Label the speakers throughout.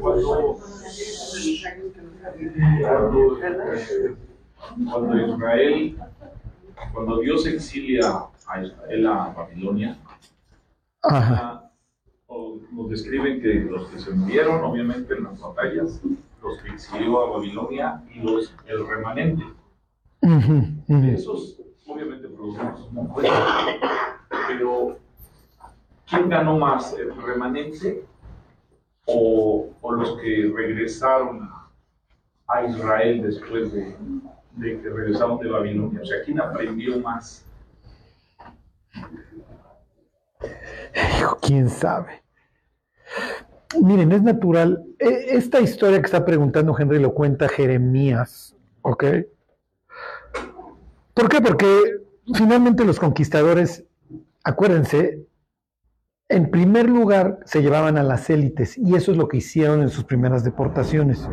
Speaker 1: cuando, cuando Israel, cuando Dios exilia a Israel a Babilonia,
Speaker 2: Ajá.
Speaker 1: nos describen que los que se murieron, obviamente, en las batallas, los que exilió a Babilonia y los, el remanente. Esos, obviamente, producimos un pero ¿quién ganó más, el remanente o, los que regresaron a, a Israel después de, de que regresaron de Babilonia? O sea, ¿quién aprendió más?
Speaker 2: Hijo, quién sabe. Miren, es natural. E- Esta historia que está preguntando Henry lo cuenta Jeremías, ¿ok? ¿Por qué? Porque finalmente los conquistadores, acuérdense, en primer lugar se llevaban a las élites y eso es lo que hicieron en sus primeras deportaciones.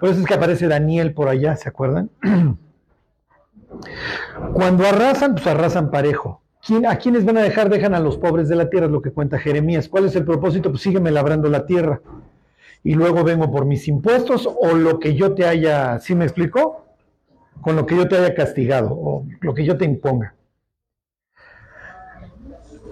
Speaker 2: Por eso es que aparece Daniel por allá, ¿se acuerdan? Cuando arrasan, pues arrasan parejo. ¿Quién- ¿A quiénes van a dejar? Dejan a los pobres de la tierra, es lo que cuenta Jeremías. ¿Cuál es el propósito? Pues sígueme labrando la tierra. Y luego vengo por mis impuestos o lo que yo te haya, ¿sí me explicó? Con lo que yo te haya castigado o lo que yo te imponga.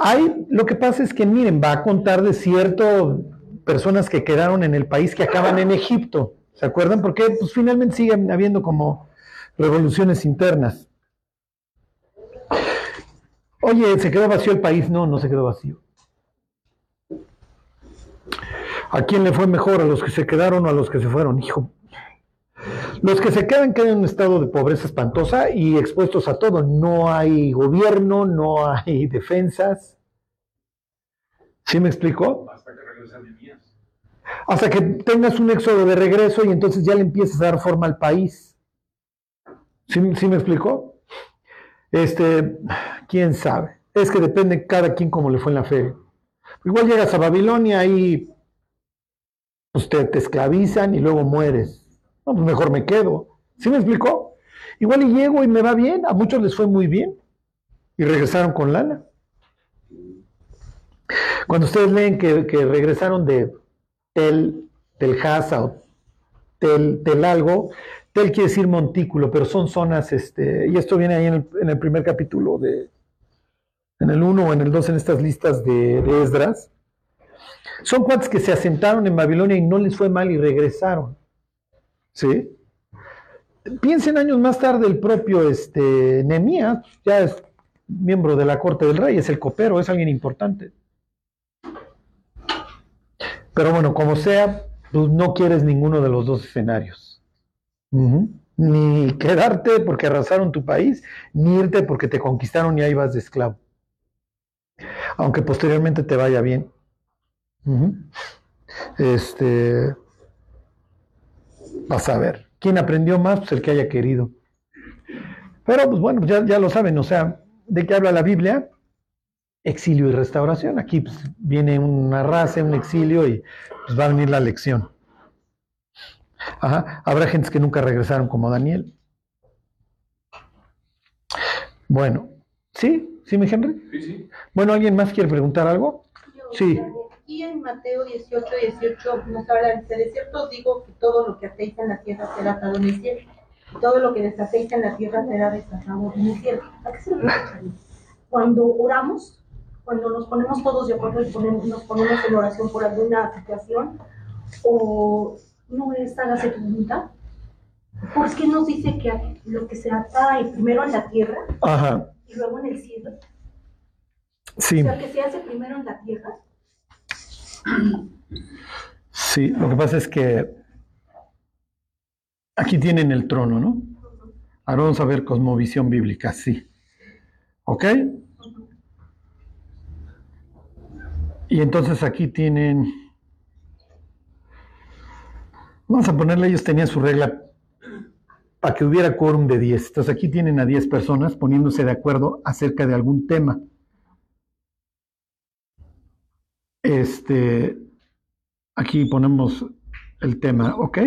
Speaker 2: Hay, lo que pasa es que, miren, va a contar de cierto personas que quedaron en el país que acaban en Egipto. ¿Se acuerdan? Porque pues, finalmente siguen habiendo como revoluciones internas. Oye, ¿se quedó vacío el país? No, no se quedó vacío. ¿A quién le fue mejor? ¿A los que se quedaron o a los que se fueron? Hijo. Los que se quedan quedan en un estado de pobreza espantosa y expuestos a todo. No hay gobierno, no hay defensas. ¿Sí me explicó?
Speaker 1: Hasta que Nehemías.
Speaker 2: Hasta que tengas un éxodo de regreso y entonces ya le empiezas a dar forma al país. ¿Sí, sí me explicó? Este, quién sabe. Es que depende cada quien como le fue en la feria. Igual llegas a Babilonia y pues te, te esclavizan y luego mueres. No, pues mejor me quedo. ¿Sí me explicó? Igual y llego y me va bien. A muchos les fue muy bien. Y regresaron con lana. Cuando ustedes leen que, regresaron de Tel, Telhasa o Tel, Tel algo, Tel quiere decir montículo, pero son zonas, este, y esto viene ahí en el, primer capítulo de, en el 1 o en el 2 en estas listas de, Esdras. Son cuates que se asentaron en Babilonia y no les fue mal y regresaron. ¿Sí? Piensen años más tarde el propio este, Nehemías, ya es miembro de la corte del rey, es el copero, es alguien importante. Pero bueno, como sea, pues no quieres ninguno de los dos escenarios. Ni quedarte porque arrasaron tu país, ni irte porque te conquistaron y ahí vas de esclavo. Aunque posteriormente te vaya bien. Este. Vas a ver. ¿Quién aprendió más? Pues el que haya querido. Pero pues bueno, ya, ya lo saben, o sea, ¿de qué habla la Biblia? Exilio y restauración. Aquí pues, viene una raza, un exilio y pues va a venir la lección. Ajá. Habrá gentes que nunca regresaron como Daniel. Bueno, ¿sí? ¿Sí, mi Henry?
Speaker 1: Sí, sí.
Speaker 2: Bueno, ¿alguien más quiere preguntar algo? Sí.
Speaker 3: Y en Mateo 18, 18 nos habla, dice, de cierto os digo que todo lo que atéis en la tierra será atado en el cielo, y todo lo que desatéis en la tierra será desatado en el cielo. ¿A qué se refiere? Cuando oramos, cuando nos ponemos todos de acuerdo y ponemos- nos ponemos en oración por alguna situación, o no es hágase tu voluntad, ¿por qué nos dice que lo que se ata primero en la tierra
Speaker 2: Ajá.
Speaker 3: y luego en el cielo?
Speaker 2: Sí,
Speaker 3: O sea, que se hace primero en la tierra
Speaker 2: sí. Lo que pasa es que aquí tienen el trono, ¿no? Ahora vamos a ver cosmovisión bíblica, sí. ¿Ok? Y entonces aquí tienen... Vamos a ponerle, ellos tenían su regla para que hubiera quórum de 10. Entonces aquí tienen a 10 personas poniéndose de acuerdo acerca de algún tema. Este, aquí ponemos el tema, ¿ok?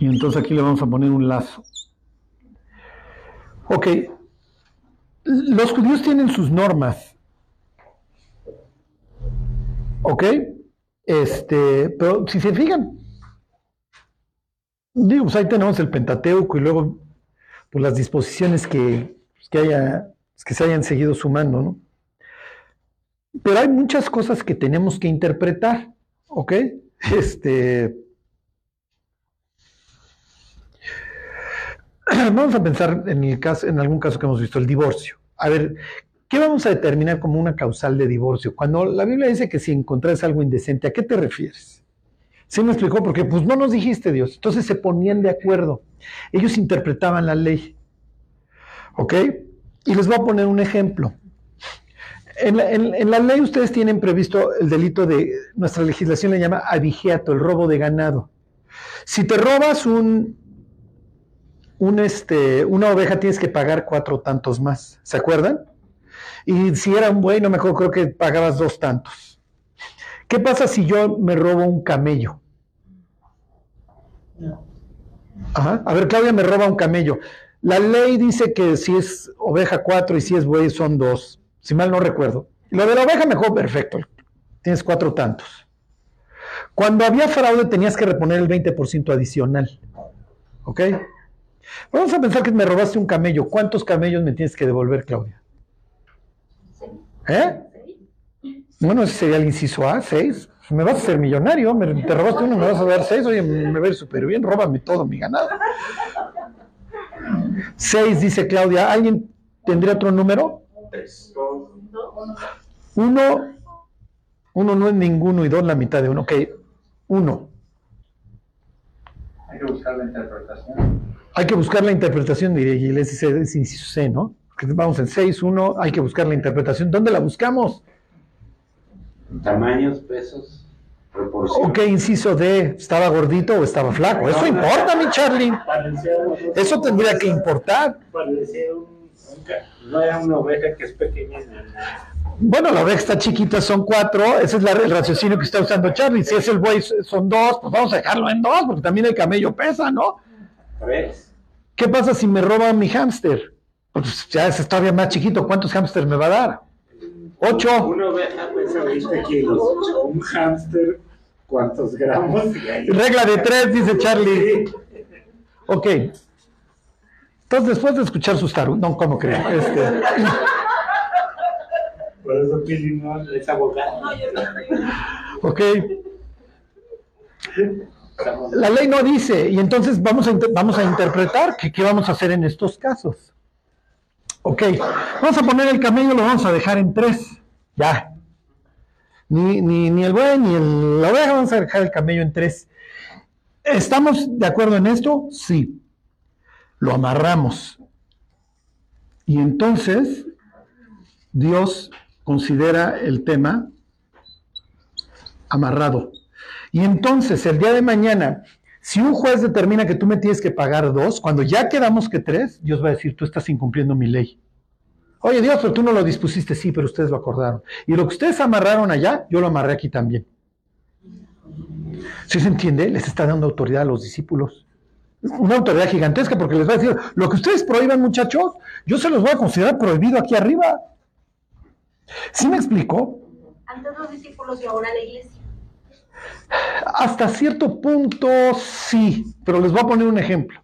Speaker 2: Y entonces aquí le vamos a poner un lazo. Ok, los judíos tienen sus normas. ¿Ok? Este, pero si se fijan, digo, pues ahí tenemos el Pentateuco y luego pues, las disposiciones que, pues, que, haya, que se hayan seguido sumando, ¿no? Pero hay muchas cosas que tenemos que interpretar, ¿ok? Este, vamos a pensar en, algún caso que hemos visto, el divorcio. A ver, ¿qué vamos a determinar como una causal de divorcio? Cuando la Biblia dice que si encontrás algo indecente, ¿a qué te refieres? ¿Sí me explicó? Porque pues no nos dijiste Dios. Entonces se ponían de acuerdo. Ellos interpretaban la ley. ¿Ok? Y les voy a poner un ejemplo. En la, en la, ley ustedes tienen previsto el delito de, nuestra legislación le llama abigeato, el robo de ganado. Si te robas un, un este, una oveja tienes que pagar cuatro tantos más, ¿se acuerdan? Y si era un buey, no me acuerdo, creo que pagabas dos tantos. ¿Qué pasa si yo me robo un camello? Ajá. A ver, Claudia me roba un camello. La ley dice que si es oveja cuatro y si es buey son dos, si mal no recuerdo. Lo de la oveja mejor, perfecto. Tienes cuatro tantos. Cuando había fraude tenías que reponer el 20% adicional. ¿Ok? Vamos a pensar que me robaste un camello. ¿Cuántos camellos me tienes que devolver, Claudia? ¿Eh? Bueno, ese sería el inciso A, seis. Me vas a hacer millonario, me, te robaste uno, me vas a dar seis, oye, me va a ir súper bien, róbame todo mi ganado. Seis, dice Claudia. ¿Alguien tendría otro número? Uno, uno no es ninguno y dos la mitad de uno. Ok, uno.
Speaker 4: Hay que buscar la interpretación.
Speaker 2: Hay que buscar la interpretación, diría Giles, es inciso C, ¿no? Vamos en 6, 1, hay que buscar la interpretación. ¿Dónde la buscamos?
Speaker 4: Tamaños, pesos, proporciones.
Speaker 2: Ok, inciso D, ¿estaba gordito o estaba flaco? Eso importa, mi Charlie. Eso tendría que importar.
Speaker 4: no era una oveja que es pequeña.
Speaker 2: Bueno, la oveja está chiquita, son cuatro. Ese es el raciocinio que está usando Charlie. Si es el buey, son dos, pues vamos a dejarlo en dos, porque también el camello pesa, ¿no?
Speaker 4: Tres.
Speaker 2: ¿Qué pasa si me roban mi hámster? Pues ya es todavía más chiquito. ¿Cuántos hámsters me va a dar? Ocho.
Speaker 4: Una oveja pesa 20 kilos. Un hámster, ¿cuántos gramos?
Speaker 2: Regla de tres, dice Charlie. Ok. Entonces, después de escuchar sus tarugas, no, ¿cómo creen? Este...
Speaker 4: Por eso Pili no es abogado.
Speaker 2: Ok. La ley no dice, y entonces vamos a, vamos a interpretar que qué vamos a hacer en estos casos. Ok, vamos a poner el camello, lo vamos a dejar en tres. Ya. Ni, ni, el buey ni el, la oveja, vamos a dejar el camello en tres. ¿Estamos de acuerdo en esto? Sí. Lo amarramos. Y entonces Dios considera el tema amarrado. Y entonces el día de mañana, si un juez determina que tú me tienes que pagar dos, cuando ya quedamos que tres, Dios va a decir, tú estás incumpliendo mi ley. Oye Dios, pero tú no lo dispusiste, sí, pero ustedes lo acordaron. Y lo que ustedes amarraron allá, yo lo amarré aquí también. ¿Sí se entiende? Les está dando autoridad a los discípulos. Una autoridad gigantesca porque les va a decir, lo que ustedes prohíban muchachos, yo se los voy a considerar prohibido aquí arriba. ¿Sí me explicó?
Speaker 3: Antes los discípulos y ahora la iglesia.
Speaker 2: Hasta cierto punto sí, pero les voy a poner un ejemplo.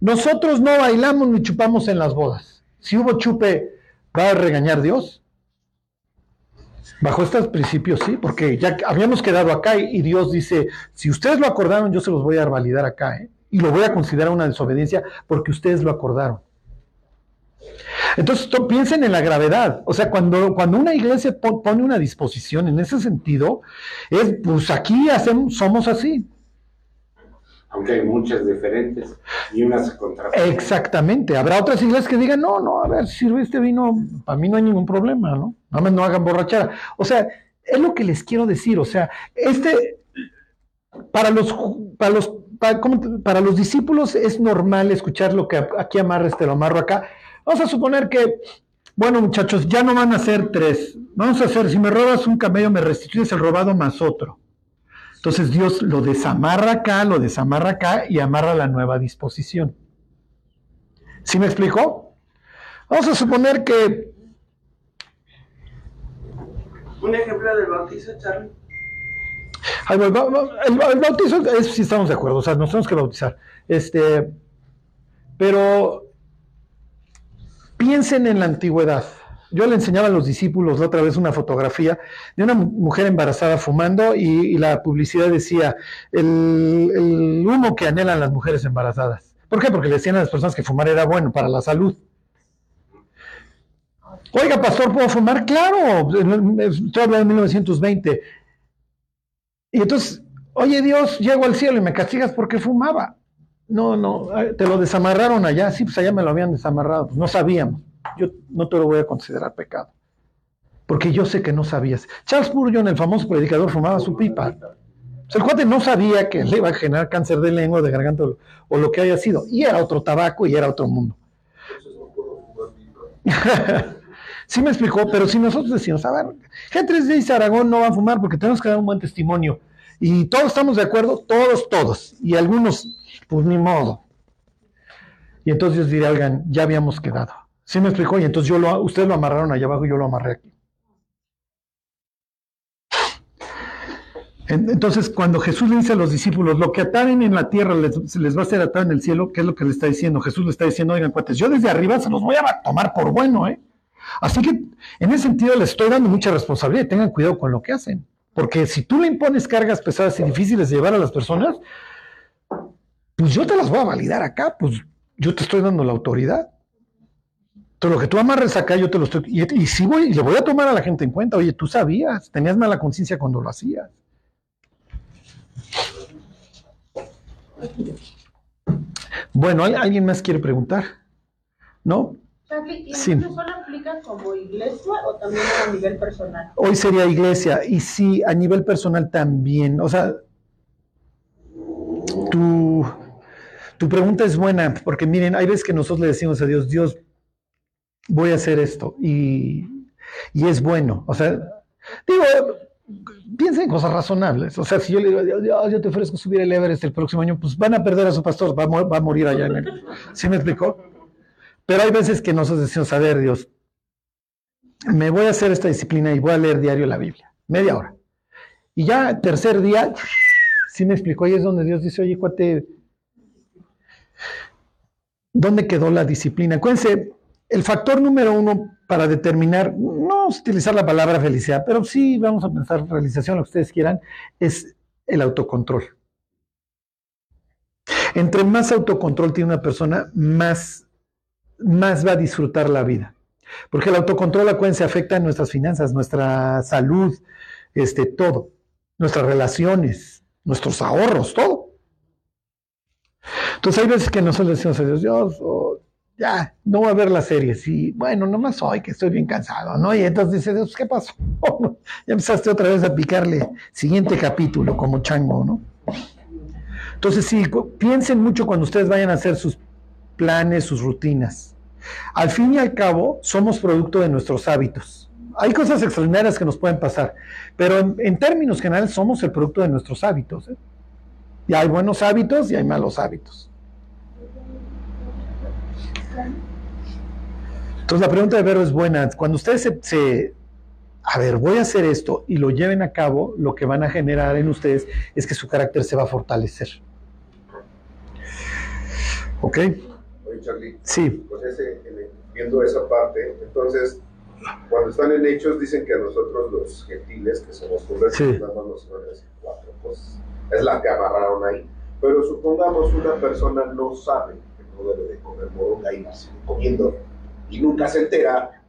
Speaker 2: Nosotros no bailamos ni chupamos en las bodas. Si hubo chupe, ¿va a regañar Dios? Bajo estos principios sí, porque ya habíamos quedado acá y Dios dice, si ustedes lo acordaron, yo se los voy a validar acá, ¿eh? y lo voy a considerar una desobediencia porque ustedes lo acordaron. Entonces, piensen en la gravedad. O sea, cuando, cuando una iglesia pone una disposición en ese sentido, es, pues aquí hacemos, somos así.
Speaker 4: Aunque hay muchas diferentes y unas contra.
Speaker 2: Exactamente. Habrá otras iglesias que digan, no, no, a ver, sirve este vino, para mí no hay ningún problema, ¿no? Nada más no hagan borrachera. O sea, es lo que les quiero decir. O sea, este, para los, para los, para, para los discípulos es normal escuchar lo que aquí amarres, te lo amarro acá Vamos a suponer que, bueno muchachos, ya no van a ser tres. Vamos a hacer, si me robas un camello, me restituyes el robado más otro. Entonces Dios lo desamarra acá, lo desamarra acá y amarra la nueva disposición. ¿Sí me explicó? Vamos a suponer que...
Speaker 5: Un ejemplo del bautizo, Charlie.
Speaker 2: El, el bautizo, eso sí estamos de acuerdo, o sea, nos tenemos que bautizar. Este, pero piensen en la antigüedad. Yo le enseñaba a los discípulos la otra vez una fotografía de una mu- mujer embarazada fumando y, y la publicidad decía el, el humo que anhelan las mujeres embarazadas. ¿Por qué? Porque le decían a las personas que fumar era bueno para la salud. Oiga, pastor, ¿puedo fumar? Claro, estoy hablando de 1920. Y entonces, oye Dios, llego al cielo y me castigas porque fumaba. No, no, eh, te lo desamarraron allá. Sí, pues allá me lo habían desamarrado. Pues no sabíamos. Yo no te lo voy a considerar pecado. Porque yo sé que no sabías. Charles Spurgeon, el famoso predicador, fumaba su pipa. Sea, el cuate no sabía que le iba a generar cáncer de lengua, de garganta o, lo que haya sido. Y era otro tabaco y era otro mundo. sí me explicó, pero si nosotros decimos, a ver, G3 y Aragón no va a fumar porque tenemos que dar un buen testimonio. Y todos estamos de acuerdo, todos, todos. Y algunos, pues ni modo. Y entonces yo diría, oigan, ya habíamos quedado. Sí me explicó, y entonces yo lo, ustedes lo amarraron allá abajo y yo lo amarré aquí. En- Entonces, cuando Jesús le dice a los discípulos, lo que ataren en la tierra les, les va a ser atado en el cielo, ¿qué es lo que le está diciendo? Jesús le está diciendo, oigan, cuates, yo desde arriba se los voy a tomar por bueno, ¿eh? Así que, en ese sentido, les estoy dando mucha responsabilidad y tengan cuidado con lo que hacen. Porque si tú le impones cargas pesadas y difíciles de llevar a las personas, pues yo te las voy a validar acá, pues yo te estoy dando la autoridad. Entonces, lo que tú amarres acá, yo te lo estoy. Y, y sí voy, y le voy a tomar a la gente en cuenta. Oye, tú sabías, tenías mala conciencia cuando lo hacías. Bueno, ¿al- ¿alguien más quiere preguntar? ¿No?
Speaker 3: ¿y
Speaker 2: Sí.
Speaker 3: eso solo aplica como iglesia o también a nivel personal?
Speaker 2: Hoy sería iglesia y sí, a nivel personal también. O sea, tu, tu pregunta es buena porque miren, hay veces que nosotros le decimos a Dios, Dios, voy a hacer esto y, y es bueno. O sea, digo, piensen en cosas razonables. O sea, si yo le digo, Dios, Dios, yo te ofrezco subir el Everest el próximo año, pues van a perder a su pastor, va a, va a morir allá. En el, ¿Sí me explicó? Pero hay veces que nosotros decimos, a ver, Dios, me voy a hacer esta disciplina y voy a leer diario la Biblia, media hora. Y ya tercer día, sí me explicó, ahí es donde Dios dice, oye, cuate, ¿dónde quedó la disciplina? Acuérdense, el factor número uno para determinar, no utilizar la palabra felicidad, pero sí vamos a pensar realización, lo que ustedes quieran, es el autocontrol. Entre más autocontrol tiene una persona, más, más va a disfrutar la vida. Porque el autocontrol, acuérdense, afecta a nuestras finanzas, nuestra salud, este, todo, nuestras relaciones, nuestros ahorros, todo. Entonces hay veces que nosotros decimos a Dios, Dios, oh, ya, no voy a ver las series. Y bueno, nomás hoy que estoy bien cansado, ¿no? Y entonces dice Dios, ¿qué pasó? ya empezaste otra vez a picarle siguiente capítulo como chango, ¿no? Entonces sí, piensen mucho cuando ustedes vayan a hacer sus planes, sus rutinas. Al fin y al cabo, somos producto de nuestros hábitos. Hay cosas extraordinarias que nos pueden pasar, pero en, en términos generales somos el producto de nuestros hábitos. ¿eh? Y hay buenos hábitos y hay malos hábitos. Entonces la pregunta de Vero es buena. Cuando ustedes se, se- a ver, voy a hacer esto y lo lleven a cabo, lo que van a generar en ustedes es que su carácter se va a fortalecer. ¿Ok?
Speaker 5: Oye, Charlie,
Speaker 2: Sí.
Speaker 5: pues ese, en- viendo esa parte, entonces, cuando están en hechos, dicen que a nosotros los gentiles, que somos conversos,
Speaker 2: Sí.
Speaker 5: nos van a decir cuatro cosas. Es la que amarraron ahí. Pero supongamos una persona no sabe no debe de comer moronga y sigue comiendo y nunca se entera.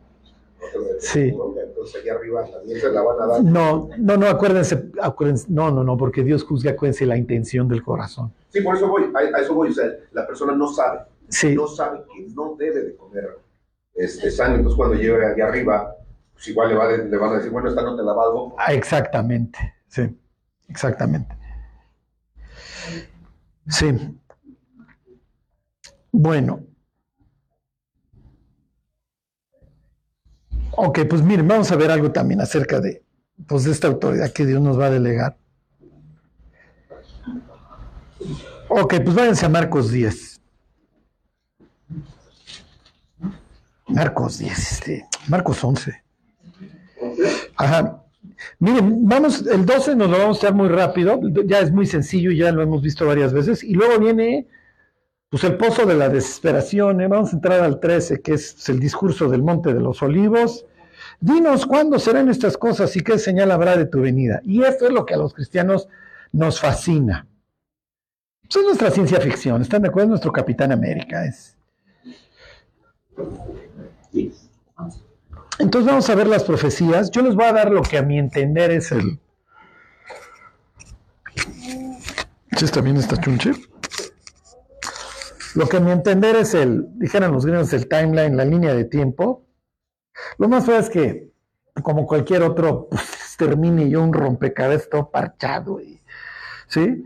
Speaker 2: Sí.
Speaker 5: moronga, entonces allá arriba también se la van a dar.
Speaker 2: No, no, no, acuérdense, acuérdense, no, no, no, porque Dios juzga, acuérdense la intención del corazón.
Speaker 5: Sí, por eso voy, a, a eso voy. O sea, la persona no sabe.
Speaker 2: Sí,
Speaker 5: no sabe que no debe de comer este, sano, entonces cuando llegue allá arriba, pues igual le, va de- le van a decir, bueno, esta no te la valgo.
Speaker 2: ah, exactamente, sí, exactamente. Sí. Bueno. Ok, pues miren, vamos a ver algo también acerca de, pues, de esta autoridad que Dios nos va a delegar. Ok, pues váyanse a Marcos 10. Marcos 10, este, Marcos 11. Ajá. Miren, vamos, el 12 nos lo vamos a echar muy rápido, ya es muy sencillo y ya lo hemos visto varias veces. Y luego viene, pues, el pozo de la desesperación. ¿eh? Vamos a entrar al 13, que es el discurso del Monte de los Olivos. Dinos cuándo serán estas cosas y qué señal habrá de tu venida. Y esto es lo que a los cristianos nos fascina. Eso es nuestra ciencia ficción, ¿están de acuerdo? Nuestro Capitán América es. Entonces vamos a ver las profecías. Yo les voy a dar lo que a mi entender es el. ¿Sí está bien esta chunche? Lo que a mi entender es el, dijeron los gringos, el timeline, la línea de tiempo. Lo más feo es que, como cualquier otro, pues, termine yo un rompecabezas todo parchado. ¿Sí?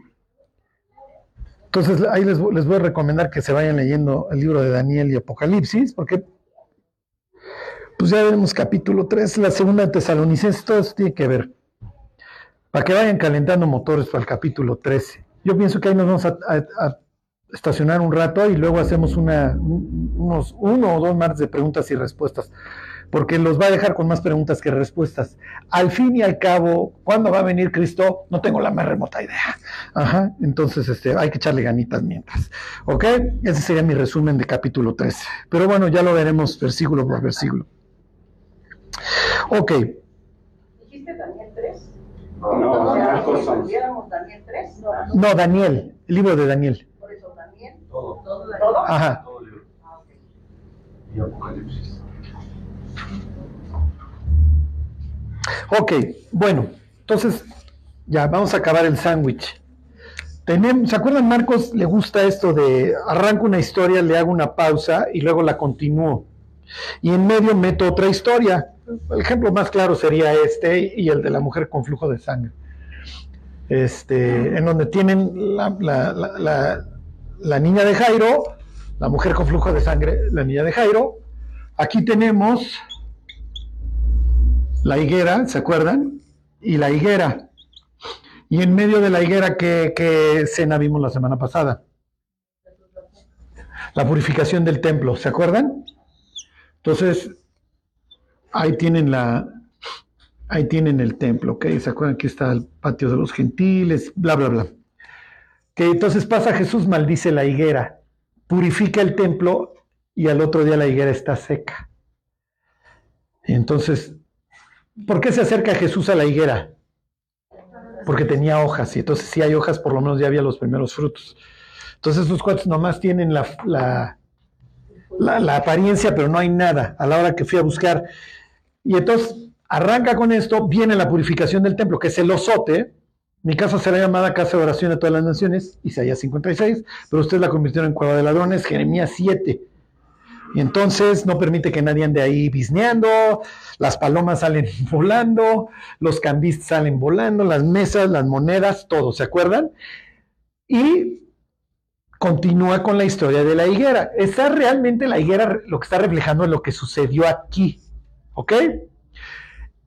Speaker 2: Entonces ahí les, les voy a recomendar que se vayan leyendo el libro de Daniel y Apocalipsis, porque pues ya veremos capítulo 3, la segunda de Tesalonicenses, todo eso tiene que ver. Para que vayan calentando motores para el capítulo 13. Yo pienso que ahí nos vamos a estacionar un rato y luego hacemos una, unos uno o dos más de preguntas y respuestas porque los va a dejar con más preguntas que respuestas. Al fin y al cabo, ¿cuándo va a venir Cristo? No tengo la más remota idea. Ajá, entonces este, hay que echarle ganitas mientras. ¿Ok? Ese sería mi resumen de capítulo 13. Pero bueno, ya lo veremos versículo por versículo. Ok.
Speaker 3: ¿Dijiste Daniel 3?
Speaker 4: No,
Speaker 3: Daniel,
Speaker 4: 11.
Speaker 3: ¿Viéramos Daniel 3? No,
Speaker 2: No, Daniel, el libro de Daniel.
Speaker 1: Todo,
Speaker 3: Todo.
Speaker 2: Ajá.
Speaker 1: todo el libro.
Speaker 3: Ah, ok.
Speaker 1: Y Apocalipsis.
Speaker 2: Ok, bueno, entonces ya vamos a acabar el sándwich. ¿Se acuerdan? Marcos le gusta esto de arranco una historia, le hago una pausa y luego la continúo. Y en medio meto otra historia. El ejemplo más claro sería este y el de la mujer con flujo de sangre. Este, en donde tienen la, la- la- la- la niña de Jairo, la mujer con flujo de sangre, la niña de Jairo. Aquí tenemos la higuera, ¿se acuerdan? Y la higuera. Y en medio de la higuera, ¿qué, qué escena vimos la semana pasada? La purificación del templo, ¿se acuerdan? Entonces, ahí tienen la, ahí tienen el templo, ¿ok? ¿Se acuerdan? Aquí está el patio de los gentiles, bla, bla, bla. Entonces pasa Jesús, maldice la higuera, purifica el templo y al otro día la higuera está seca. Entonces, ¿por qué se acerca Jesús a la higuera? Porque tenía hojas, y entonces si hay hojas, por lo menos ya había los primeros frutos. Entonces esos cuates nomás tienen la, la apariencia, pero no hay nada a la hora que fui a buscar. Y entonces arranca con esto, viene la purificación del templo, que es el osote. Mi casa será llamada Casa de Oración de todas las Naciones, Isaías 56, pero ustedes la convirtieron en Cueva de Ladrones, Jeremías 7. Y entonces no permite que nadie ande ahí bisneando, las palomas salen volando, los cambistas salen volando, las mesas, las monedas, todo, ¿se acuerdan? Y continúa con la historia de la higuera. Está realmente la higuera, lo que está reflejando es lo que sucedió aquí, ¿ok?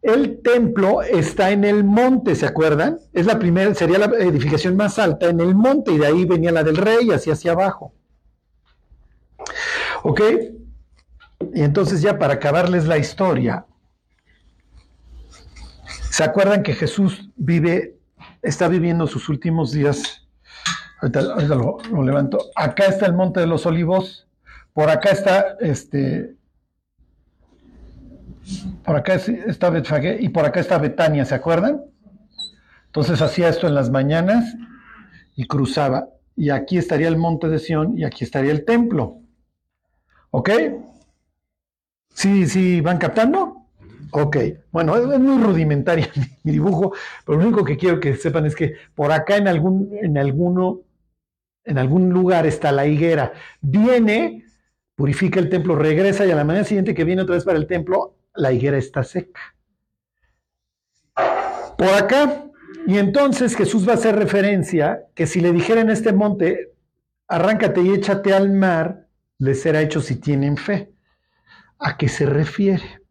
Speaker 2: El templo está en el monte, ¿se acuerdan? Es la primera, sería la edificación más alta en el monte y de ahí venía la del rey, así hacia abajo. ¿Ok? Y entonces ya para acabarles la historia, ¿se acuerdan que Jesús vive, está viviendo sus últimos días? Ahorita, lo levanto. Acá está el Monte de los Olivos, por acá está este, por acá es- está Betfagé y por acá está Betania, ¿se acuerdan? Entonces hacía esto en las mañanas y cruzaba. Y aquí estaría el monte de Sión y aquí estaría el templo. ¿Ok? ¿Sí, sí van captando? Ok. Bueno, es, es muy rudimentaria mi, mi dibujo, pero lo único que quiero que sepan es que por acá en algún, en alguno, en algún lugar está la higuera. Viene, purifica el templo, regresa y a la mañana siguiente que viene otra vez para el templo, la higuera está seca. Por acá. Y entonces Jesús va a hacer referencia que si le dijera en este monte, arráncate y échate al mar, les será hecho si tienen fe. ¿A qué se refiere?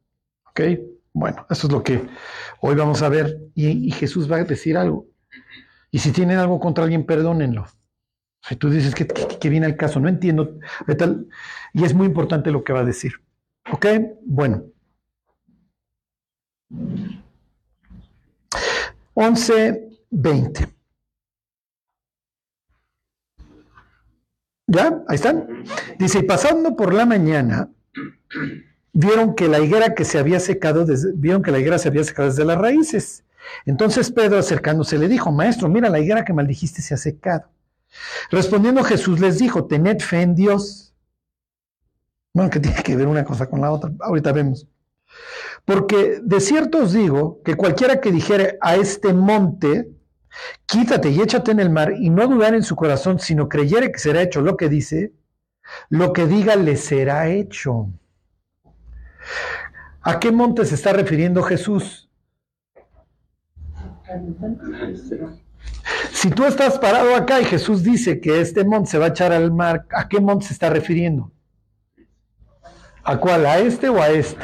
Speaker 2: ¿Ok? Bueno, eso es lo que hoy vamos a ver. Y, Jesús va a decir algo. Y si tienen algo contra alguien, perdónenlo. Si tú dices que, que, viene el caso, no entiendo. Y es muy importante lo que va a decir. ¿Ok? Bueno. 11, 20. ¿Ya? Ahí están. Dice, y pasando por la mañana, vieron que la higuera que se había secado, vieron que la higuera se había secado desde las raíces. Entonces Pedro acercándose le dijo, maestro, mira la higuera que maldijiste se ha secado. Respondiendo Jesús les dijo, tened fe en Dios. Bueno, que tiene que ver una cosa con la otra. Ahorita vemos. Porque de cierto os digo que cualquiera que dijere a este monte, quítate y échate en el mar, y no dudar en su corazón, sino creyere que será hecho lo que dice, lo que diga le será hecho. ¿A qué monte se está refiriendo Jesús? Si tú estás parado acá y Jesús dice que este monte se va a echar al mar, ¿a qué monte se está refiriendo? ¿A cuál? ¿A este o a este?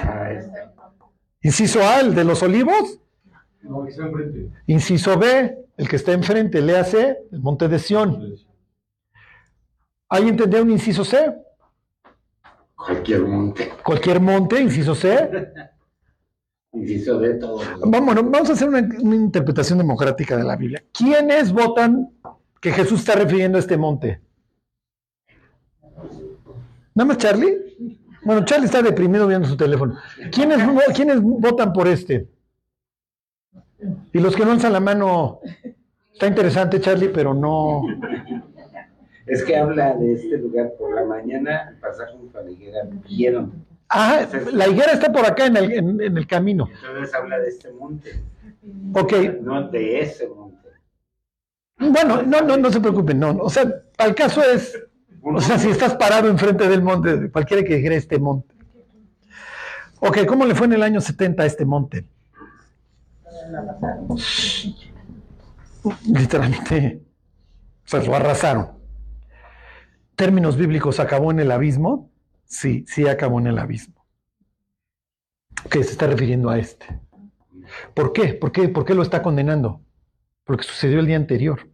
Speaker 2: Inciso A, el de los olivos.
Speaker 1: No, que está enfrente.
Speaker 2: Inciso B, el que está enfrente, le hace el monte de Sión. ¿Alguien entendió un inciso C?
Speaker 4: Cualquier monte.
Speaker 2: Cualquier monte, inciso C.
Speaker 4: Inciso de todo.
Speaker 2: Vamos, vamos a hacer una, una interpretación democrática de la Biblia. ¿Quiénes votan que Jesús está refiriendo a este monte? ¿Nada más Charlie? Bueno, Charlie está deprimido viendo su teléfono. ¿Quiénes, ¿Quiénes votan por este? Y los que no alzan la mano, está interesante Charlie, pero no...
Speaker 6: Es que habla de este lugar por la mañana, al pasar junto a la higuera, vieron.
Speaker 2: Ah, la higuera está por acá en el, en- en el camino.
Speaker 6: Entonces habla de este monte,
Speaker 2: Ok,
Speaker 6: no de ese monte.
Speaker 2: bueno, no, no, no se preocupen, no. O sea, al caso es, o sea, si estás parado enfrente del monte, cualquiera que dijera este monte. Ok, ¿cómo le fue en el año 70 a este monte? Literalmente, o sea, lo arrasaron. Términos bíblicos, ¿acabó en el abismo? Sí, sí acabó en el abismo. Ok, se está refiriendo a este. ¿Por qué? ¿Por qué? ¿Por qué lo está condenando? Porque sucedió el día anterior.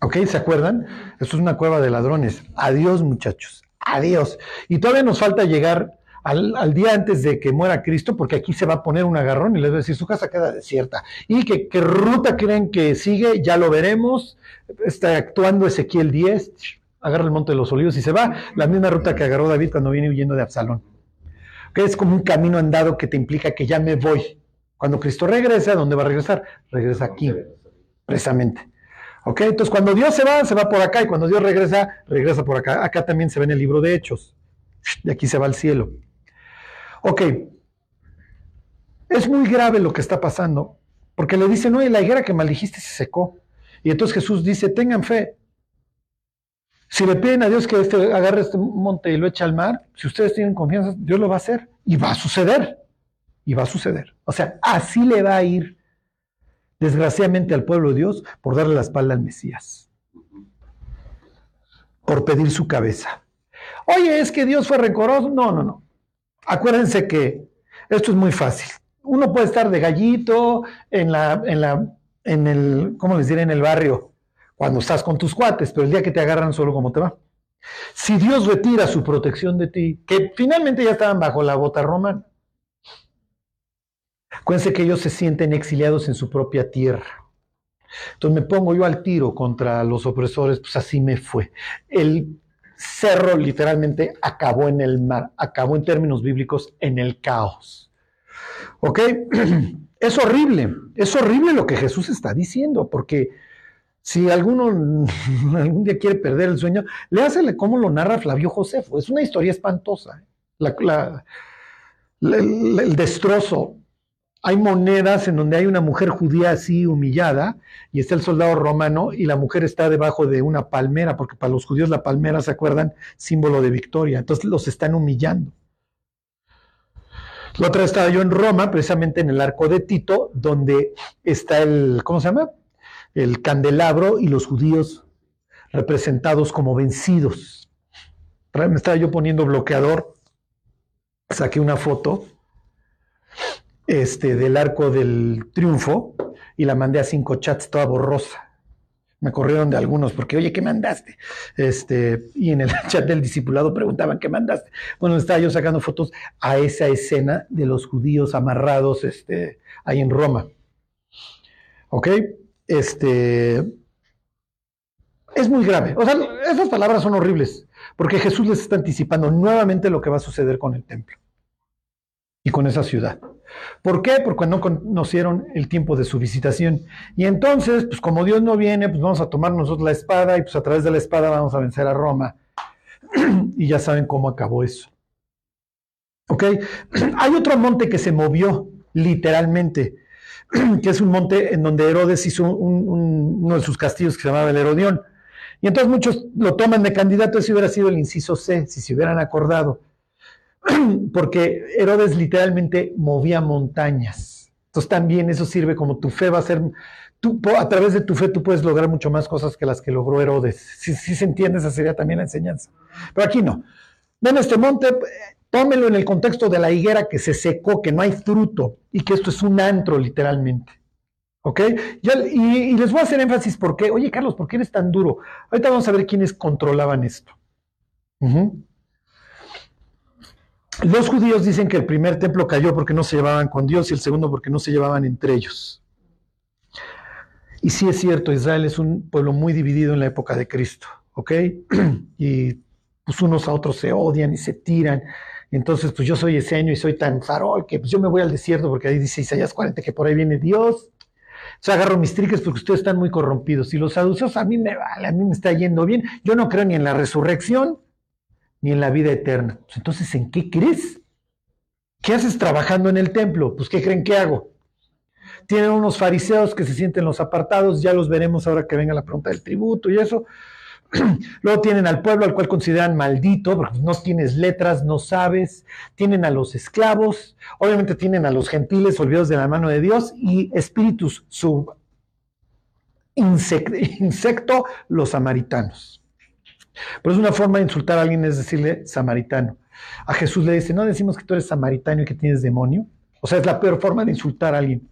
Speaker 2: ¿Ok? ¿Se acuerdan? Esto es una cueva de ladrones. Adiós, muchachos. Adiós. Y todavía nos falta llegar al, día antes de que muera Cristo, porque aquí se va a poner un agarrón y les va a decir, su casa queda desierta. ¿Y qué, ruta creen que sigue? Ya lo veremos. Está actuando Ezequiel 10, agarra el monte de los olivos y se va. La misma ruta que agarró David cuando viene huyendo de Absalón. ¿Ok? Es como un camino andado que te implica que ya me voy. Cuando Cristo regrese, ¿a dónde va a regresar? Regresa aquí, precisamente. ¿Ok? Entonces, cuando Dios se va, se va por acá, y cuando Dios regresa, regresa por acá. Acá también se ve en el libro de Hechos. De aquí se va al cielo. Ok. Es muy grave lo que está pasando, porque le dicen, oye, la higuera que maldijiste se secó. Y entonces Jesús dice, tengan fe. Si le piden a Dios que este, agarre este monte y lo eche al mar, si ustedes tienen confianza, Dios lo va a hacer. Y va a suceder. Y va a suceder. O sea, así le va a ir desgraciadamente al pueblo de Dios por darle la espalda al Mesías, por pedir su cabeza. Oye, es que Dios fue rencoroso. No, no, no. Acuérdense que esto es muy fácil. Uno puede estar de gallito en la, en la, en el, ¿cómo les diré? En el barrio, cuando estás con tus cuates, pero el día que te agarran solo, ¿cómo te va? Si Dios retira su protección de ti, que finalmente ya estaban bajo la bota romana, Acuérdense que ellos se sienten exiliados en su propia tierra. Entonces me pongo yo al tiro contra los opresores, pues así me fue. El cerro literalmente acabó en el mar, acabó en términos bíblicos en el caos. ¿Ok? Es horrible, es horrible lo que Jesús está diciendo, porque si alguno algún día quiere perder el sueño, léasele cómo lo narra Flavio Josefo. Es una historia espantosa. ¿eh? El destrozo. Hay monedas en donde hay una mujer judía así humillada y está el soldado romano y la mujer está debajo de una palmera, porque para los judíos la palmera, ¿se acuerdan? Símbolo de victoria. Entonces los están humillando. La otra estaba yo en Roma, precisamente en el arco de Tito, donde está el, ¿cómo se llama? El candelabro y los judíos representados como vencidos. Me estaba yo poniendo bloqueador, saqué una foto este, del arco del triunfo y la mandé a cinco chats toda borrosa. Me corrieron de algunos porque, oye, ¿qué mandaste? Este, y en el chat del discipulado preguntaban, ¿qué mandaste? Bueno, estaba yo sacando fotos a esa escena de los judíos amarrados este, ahí en Roma. ¿Ok? Este. Es muy grave. O sea, esas palabras son horribles, porque Jesús les está anticipando nuevamente lo que va a suceder con el templo y con esa ciudad. ¿Por qué? Porque no conocieron el tiempo de su visitación. Y entonces, pues como Dios no viene, pues vamos a tomar nosotros la espada y pues a través de la espada vamos a vencer a Roma. y ya saben cómo acabó eso. ¿Ok? Hay otro monte que se movió literalmente, que es un monte en donde Herodes hizo uno de sus castillos que se llamaba el Herodión. Y entonces muchos lo toman de candidato, ese hubiera sido el inciso C, si se hubieran acordado. porque Herodes literalmente movía montañas. Entonces también eso sirve como tu fe va a ser, tú, a través de tu fe tú puedes lograr mucho más cosas que las que logró Herodes. Si, se entiende, esa sería también la enseñanza. Pero aquí no. Ven este monte, tómelo en el contexto de la higuera que se secó, que no hay fruto y que esto es un antro literalmente. ¿Ok? y, les voy a hacer énfasis porque, oye Carlos, ¿por qué eres tan duro? Ahorita vamos a ver quiénes controlaban esto. Los judíos dicen que el primer templo cayó porque no se llevaban con Dios y el segundo porque no se llevaban entre ellos. Y sí es cierto, Israel es un pueblo muy dividido en la época de Cristo, ¿ok? Y pues unos a otros se odian y se tiran. Entonces, pues yo soy eseño y soy tan farol que pues yo me voy al desierto porque ahí dice Isaías 40 que por ahí viene Dios. O agarro mis triques porque ustedes están muy corrompidos. Y los saduceos a mí me vale, a mí me está yendo bien. Yo no creo ni en la resurrección, ni en la vida eterna. Pues entonces, ¿en qué crees? ¿Qué haces trabajando en el templo? Pues, ¿qué creen que hago? Tienen unos fariseos que se sienten los apartados, ya los veremos ahora que venga la pregunta del tributo y eso. Luego tienen al pueblo al cual consideran maldito, porque no tienes letras, no sabes. Tienen a los esclavos, obviamente tienen a los gentiles olvidados de la mano de Dios y espíritus sub insecto, insecto los samaritanos. Pero es una forma de insultar a alguien, es decirle samaritano. A Jesús le dice, no decimos que tú eres samaritano y que tienes demonio. O sea, es la peor forma de insultar a alguien.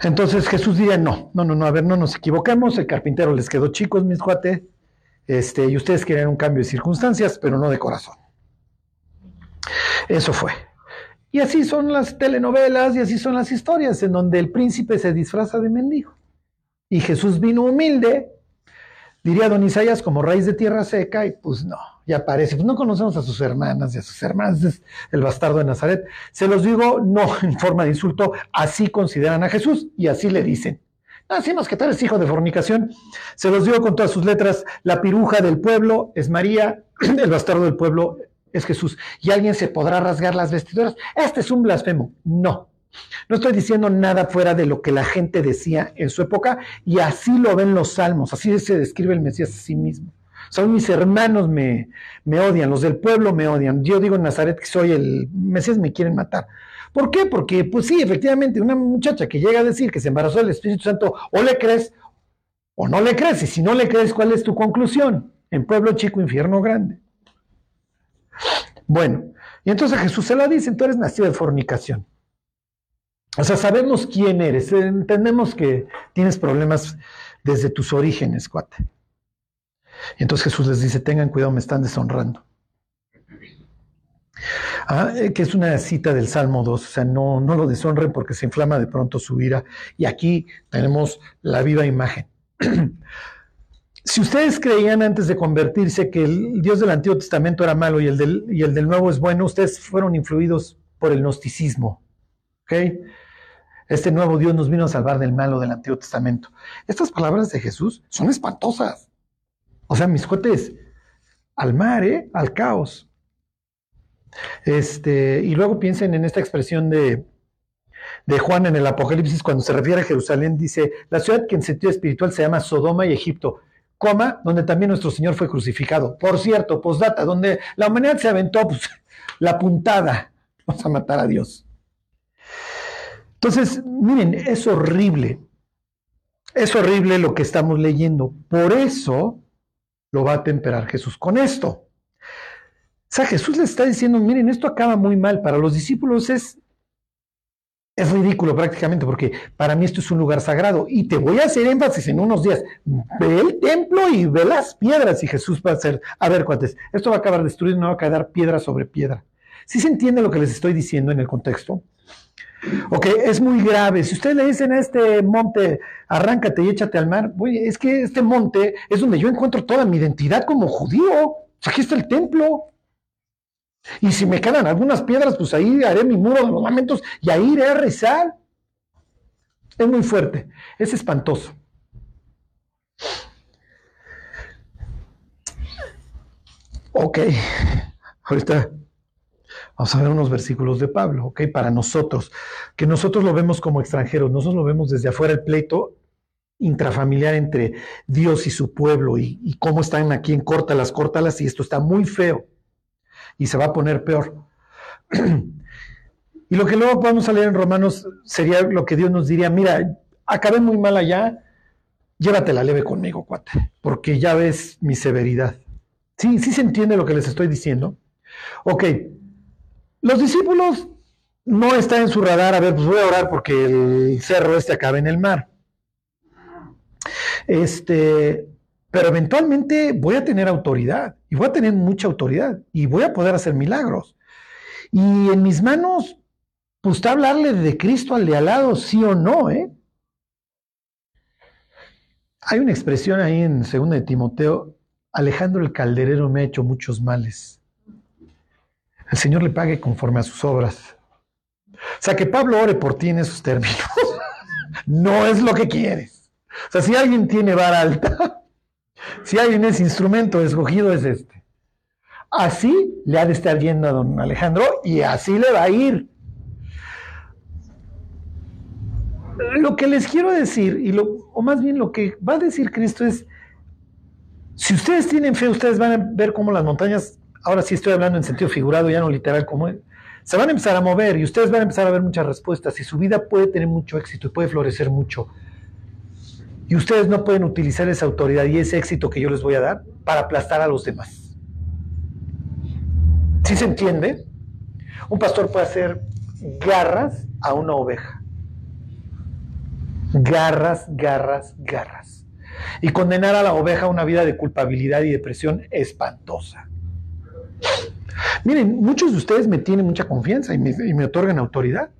Speaker 2: Entonces Jesús diría, no, no, no, no, a ver, no nos equivoquemos, el carpintero les quedó chicos, mis cuate, este, y ustedes querían un cambio de circunstancias, pero no de corazón. Eso fue. Y así son las telenovelas y así son las historias en donde el príncipe se disfraza de mendigo. Y Jesús vino humilde Diría don Isaías como raíz de tierra seca y pues no, ya parece, pues no conocemos a sus hermanas y a sus hermanas, es el bastardo de Nazaret. Se los digo no en forma de insulto, así consideran a Jesús y así le dicen. No decimos que tú eres hijo de fornicación. Se los digo con todas sus letras, la piruja del pueblo es María, el bastardo del pueblo es Jesús. Y alguien se podrá rasgar las vestiduras. Este es un blasfemo. No, no estoy diciendo nada fuera de lo que la gente decía en su época y así lo ven los salmos, así se describe el Mesías a sí mismo. Son mis hermanos me, me odian, los del pueblo me odian. Yo digo en Nazaret que soy el Mesías, me quieren matar. ¿Por qué? Porque, pues sí, efectivamente, una muchacha que llega a decir que se embarazó del Espíritu Santo, o le crees o no le crees. Y si no le crees, ¿cuál es tu conclusión? En pueblo chico, infierno grande. Bueno, y entonces Jesús se lo dice, tú eres nacido de fornicación. O sea, sabemos quién eres, entendemos que tienes problemas desde tus orígenes, cuate. entonces Jesús les dice, tengan cuidado, me están deshonrando. Ah, eh, que es una cita del Salmo 2, o sea, no, no lo deshonren porque se inflama de pronto su ira. Y aquí tenemos la viva imagen. si ustedes creían antes de convertirse que el Dios del Antiguo Testamento era malo y el del, y el del Nuevo es bueno, ustedes fueron influidos por el gnosticismo. ¿ok?, este nuevo Dios nos vino a salvar del malo del Antiguo Testamento. Estas palabras de Jesús son espantosas. O sea, mis cohetes, al mar, ¿eh? al caos. Este, y luego piensen en esta expresión de, de Juan en el Apocalipsis, cuando se refiere a Jerusalén, dice, la ciudad que en sentido espiritual se llama Sodoma y Egipto, coma, donde también nuestro Señor fue crucificado. Por cierto, postdata, donde la humanidad se aventó pues, la puntada, vamos a matar a Dios. Entonces, miren, es horrible. Es horrible lo que estamos leyendo. Por eso lo va a temperar Jesús con esto. O sea, Jesús le está diciendo, miren, esto acaba muy mal. Para los discípulos es, es ridículo prácticamente, porque para mí esto es un lugar sagrado. Y te voy a hacer énfasis en unos días. Ve el templo y ve las piedras. Y Jesús va a hacer, a ver, cuates, esto va a acabar destruido, no va a quedar piedra sobre piedra. ¿Sí se entiende lo que les estoy diciendo en el contexto? Ok, es muy grave. Si ustedes le dicen a este monte, arráncate y échate al mar, oye, es que este monte es donde yo encuentro toda mi identidad como judío. Aquí está el templo. Y si me quedan algunas piedras, pues ahí haré mi muro de los lamentos y ahí iré a rezar. Es muy fuerte, es espantoso. Ok, ahorita vamos a ver unos versículos de Pablo, ok, para nosotros, que nosotros lo vemos como extranjeros, nosotros lo vemos desde afuera el pleito intrafamiliar entre Dios y su pueblo y, cómo están aquí en córtalas, córtalas y esto está muy feo y se va a poner peor. y lo que luego podemos leer en Romanos sería lo que Dios nos diría, mira, acabé muy mal allá, llévatela leve conmigo, cuate, porque ya ves mi severidad. Sí, sí se entiende lo que les estoy diciendo. Ok, los discípulos no están en su radar, a ver, pues voy a orar porque el cerro este acabe en el mar. Este, pero eventualmente voy a tener autoridad y voy a tener mucha autoridad y voy a poder hacer milagros. Y en mis manos, pues está hablarle de Cristo al de al lado, sí o no, ¿eh? Hay una expresión ahí en 2 de Timoteo, Alejandro el Calderero me ha hecho muchos males. El Señor le pague conforme a sus obras. O sea, que Pablo ore por ti en esos términos. no es lo que quieres. O sea, si alguien tiene vara alta, si alguien es instrumento escogido, es este. Así le ha de estar yendo a don Alejandro y así le va a ir. Lo que les quiero decir, y lo, o más bien lo que va a decir Cristo es, si ustedes tienen fe, ustedes van a ver cómo las montañas, ahora sí estoy hablando en sentido figurado, ya no literal, como se van a empezar a mover y ustedes van a empezar a ver muchas respuestas y su vida puede tener mucho éxito y puede florecer mucho. Y ustedes no pueden utilizar esa autoridad y ese éxito que yo les voy a dar para aplastar a los demás. ¿Sí se entiende? Un pastor puede hacer garras a una oveja. Garras, garras, garras. Y condenar a la oveja a una vida de culpabilidad y depresión espantosa. Miren, muchos de ustedes me tienen mucha confianza y me, y me otorgan autoridad.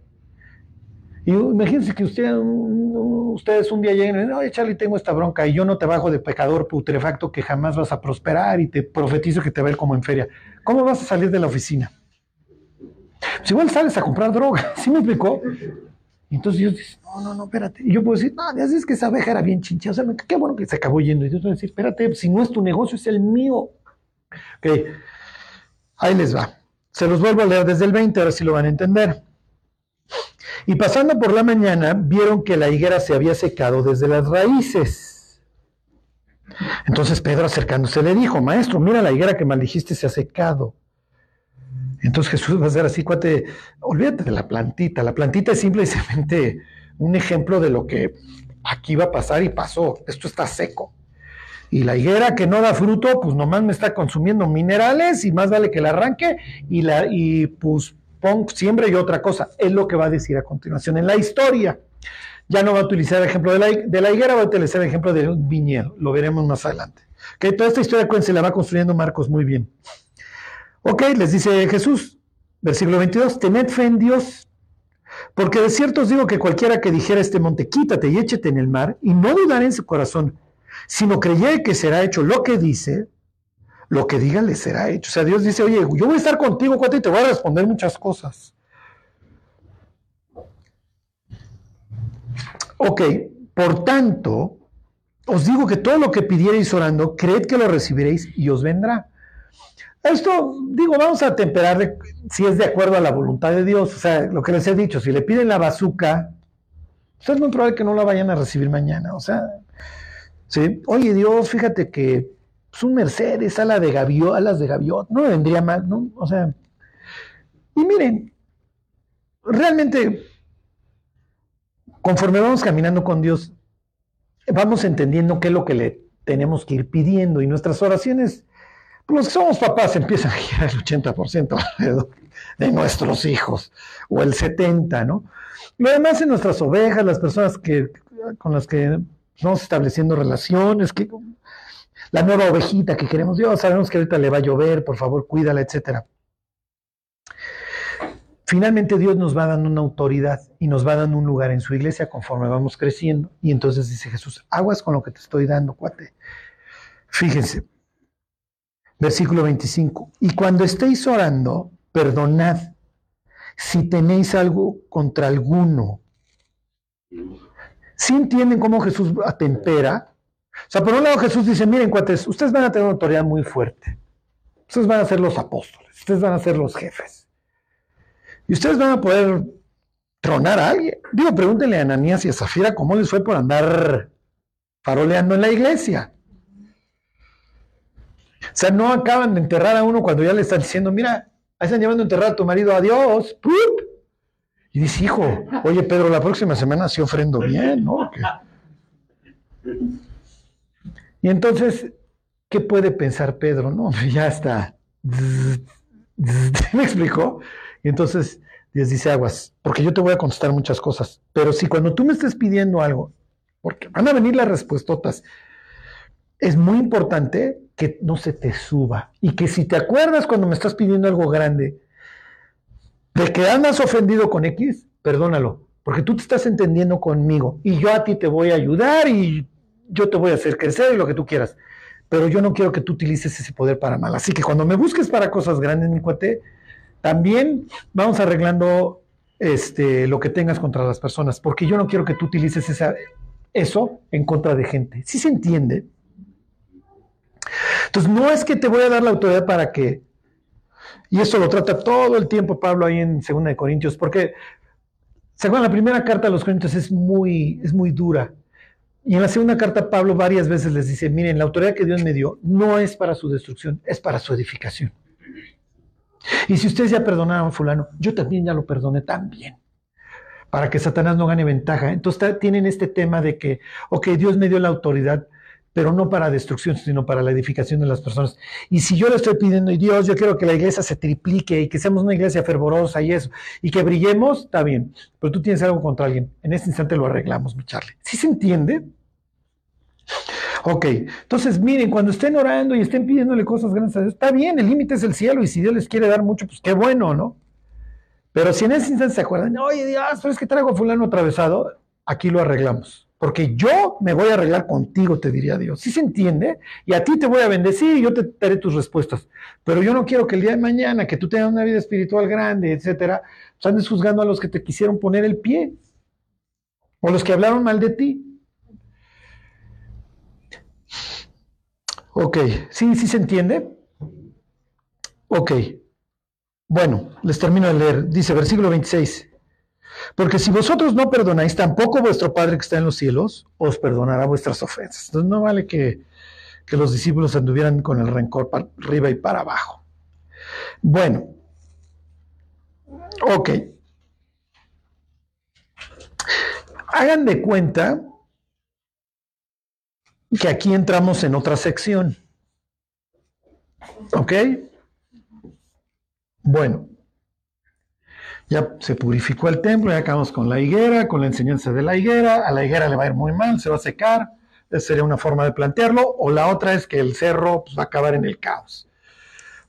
Speaker 2: Y imagínense que usted, ustedes un día lleguen y dicen, oye Charlie, tengo esta bronca y yo no te bajo de pecador putrefacto que jamás vas a prosperar y te profetizo que te va a ir como en feria. ¿Cómo vas a salir de la oficina? Pues igual sales a comprar droga, ¿sí me explicó? Entonces Dios dice, no, no, no, espérate. Y yo puedo decir, no, ya es que esa abeja era bien chincha, o sea, qué bueno que se acabó yendo. Y Dios va a decir, espérate, si no es tu negocio, es el mío. Ok, ahí les va. Se los vuelvo a leer desde el 20, ahora sí lo van a entender. Y pasando por la mañana, vieron que la higuera se había secado desde las raíces. Entonces Pedro acercándose le dijo, maestro, mira la higuera que maldijiste se ha secado. Entonces Jesús va a ser así, cuate, olvídate de la plantita. La plantita es simplemente un ejemplo de lo que aquí va a pasar y pasó. Esto está seco. Y la higuera que no da fruto, pues nomás me está consumiendo minerales y más vale que la arranque y, la, y pues pon siempre y otra cosa. Es lo que va a decir a continuación en la historia. Ya no va a utilizar el ejemplo de la, de la higuera, va a utilizar el ejemplo de un viñedo. Lo veremos más adelante. Que toda esta historia se la va construyendo Marcos muy bien. Ok, les dice Jesús, versículo 22, tened fe en Dios, porque de cierto os digo que cualquiera que dijera este monte, quítate y échete en el mar, y no dudar en su corazón, sino creyere que será hecho lo que dice, lo que diga le será hecho. O sea, Dios dice, oye, yo voy a estar contigo, cuate, y te voy a responder muchas cosas. Ok, por tanto, os digo que todo lo que pidierais orando, creed que lo recibiréis y os vendrá. Esto, digo, vamos a temperar si es de acuerdo a la voluntad de Dios. O sea, lo que les he dicho, si le piden la bazuca, pues es muy probable que no la vayan a recibir mañana. O sea, oye Dios, fíjate que pues un Mercedes, ala de alas de gaviot, no vendría mal, ¿no? O sea, y miren, realmente, conforme vamos caminando con Dios, vamos entendiendo qué es lo que le tenemos que ir pidiendo y nuestras oraciones, pues los que somos papás empiezan a girar el 80% alrededor de nuestros hijos, o el 70%, ¿no? Lo demás en nuestras ovejas, las personas que, con las que vamos estableciendo relaciones, que la nueva ovejita que queremos. Dios, sabemos que ahorita le va a llover, por favor, cuídala, etc. finalmente Dios nos va dando una autoridad y nos va dando un lugar en su iglesia conforme vamos creciendo. Y entonces dice Jesús, aguas con lo que te estoy dando, cuate. Fíjense, versículo 25. Y cuando estéis orando, perdonad si tenéis algo contra alguno. Si entienden cómo Jesús atempera? O sea, por un lado Jesús dice, miren, ustedes van a tener una autoridad muy fuerte. Ustedes van a ser los apóstoles, ustedes van a ser los jefes. Y ustedes van a poder tronar a alguien. Digo, pregúntenle a Ananías y a Zafira cómo les fue por andar faroleando en la iglesia. O sea, no acaban de enterrar a uno cuando ya le están diciendo, mira, ahí están llevando a enterrar a tu marido, adiós. ¡Pup! Y dice, hijo, oye Pedro, la próxima semana sí ofrendo bien, ¿no? Y entonces, ¿qué puede pensar Pedro? No, ya está. ¿Me explicó? Y entonces Dios dice, aguas, porque yo te voy a contestar muchas cosas, pero si cuando tú me estés pidiendo algo, porque van a venir las respuestas, es muy importante que no se te suba y que si te acuerdas cuando me estás pidiendo algo grande, de que andas ofendido con X, perdónalo, porque tú te estás entendiendo conmigo y yo a ti te voy a ayudar y yo te voy a hacer crecer y lo que tú quieras. Pero yo no quiero que tú utilices ese poder para mal. Así que cuando me busques para cosas grandes, mi cuate, también vamos arreglando este, lo que tengas contra las personas, porque yo no quiero que tú utilices eso en contra de gente. ¿Sí se entiende? Entonces, no es que te voy a dar la autoridad para que, y eso lo trata todo el tiempo Pablo ahí en 2 de Corintios, porque, según la primera carta a los Corintios es muy, es muy dura. Y en la segunda carta Pablo varias veces les dice, miren, la autoridad que Dios me dio no es para su destrucción, es para su edificación. Y si ustedes ya perdonaron a fulano, yo también ya lo perdoné también. Para que Satanás no gane ventaja. Entonces tienen este tema de que, ok, Dios me dio la autoridad, pero no para destrucción, sino para la edificación de las personas. Y si yo le estoy pidiendo, y Dios, yo quiero que la iglesia se triplique y que seamos una iglesia fervorosa y eso, y que brillemos, está bien. Pero tú tienes algo contra alguien. En este instante lo arreglamos, mi Charlie. ¿Sí se entiende? Ok, entonces miren, cuando estén orando y estén pidiéndole cosas grandes a Dios, está bien, el límite es el cielo y si Dios les quiere dar mucho, pues qué bueno, ¿no? Pero si en ese instante se acuerdan, oye Dios, pero es que traigo a fulano atravesado, aquí lo arreglamos. Porque yo me voy a arreglar contigo, te diría Dios. ¿Sí se entiende? Y a ti te voy a bendecir y yo te daré tus respuestas. Pero yo no quiero que el día de mañana, que tú tengas una vida espiritual grande, etcétera, pues andes juzgando a los que te quisieron poner el pie. O los que hablaron mal de ti. Ok, ¿sí, sí se entiende? Ok. Bueno, les termino de leer. Dice versículo 26. Porque si vosotros no perdonáis, tampoco vuestro Padre que está en los cielos os perdonará vuestras ofensas. Entonces no vale que, que los discípulos anduvieran con el rencor para arriba y para abajo. Bueno, ok. Hagan de cuenta que aquí entramos en otra sección. ¿Ok? Bueno, ya se purificó el templo, ya acabamos con la higuera, con la enseñanza de la higuera, a la higuera le va a ir muy mal, se va a secar, esa sería una forma de plantearlo, o la otra es que el cerro pues, va a acabar en el caos.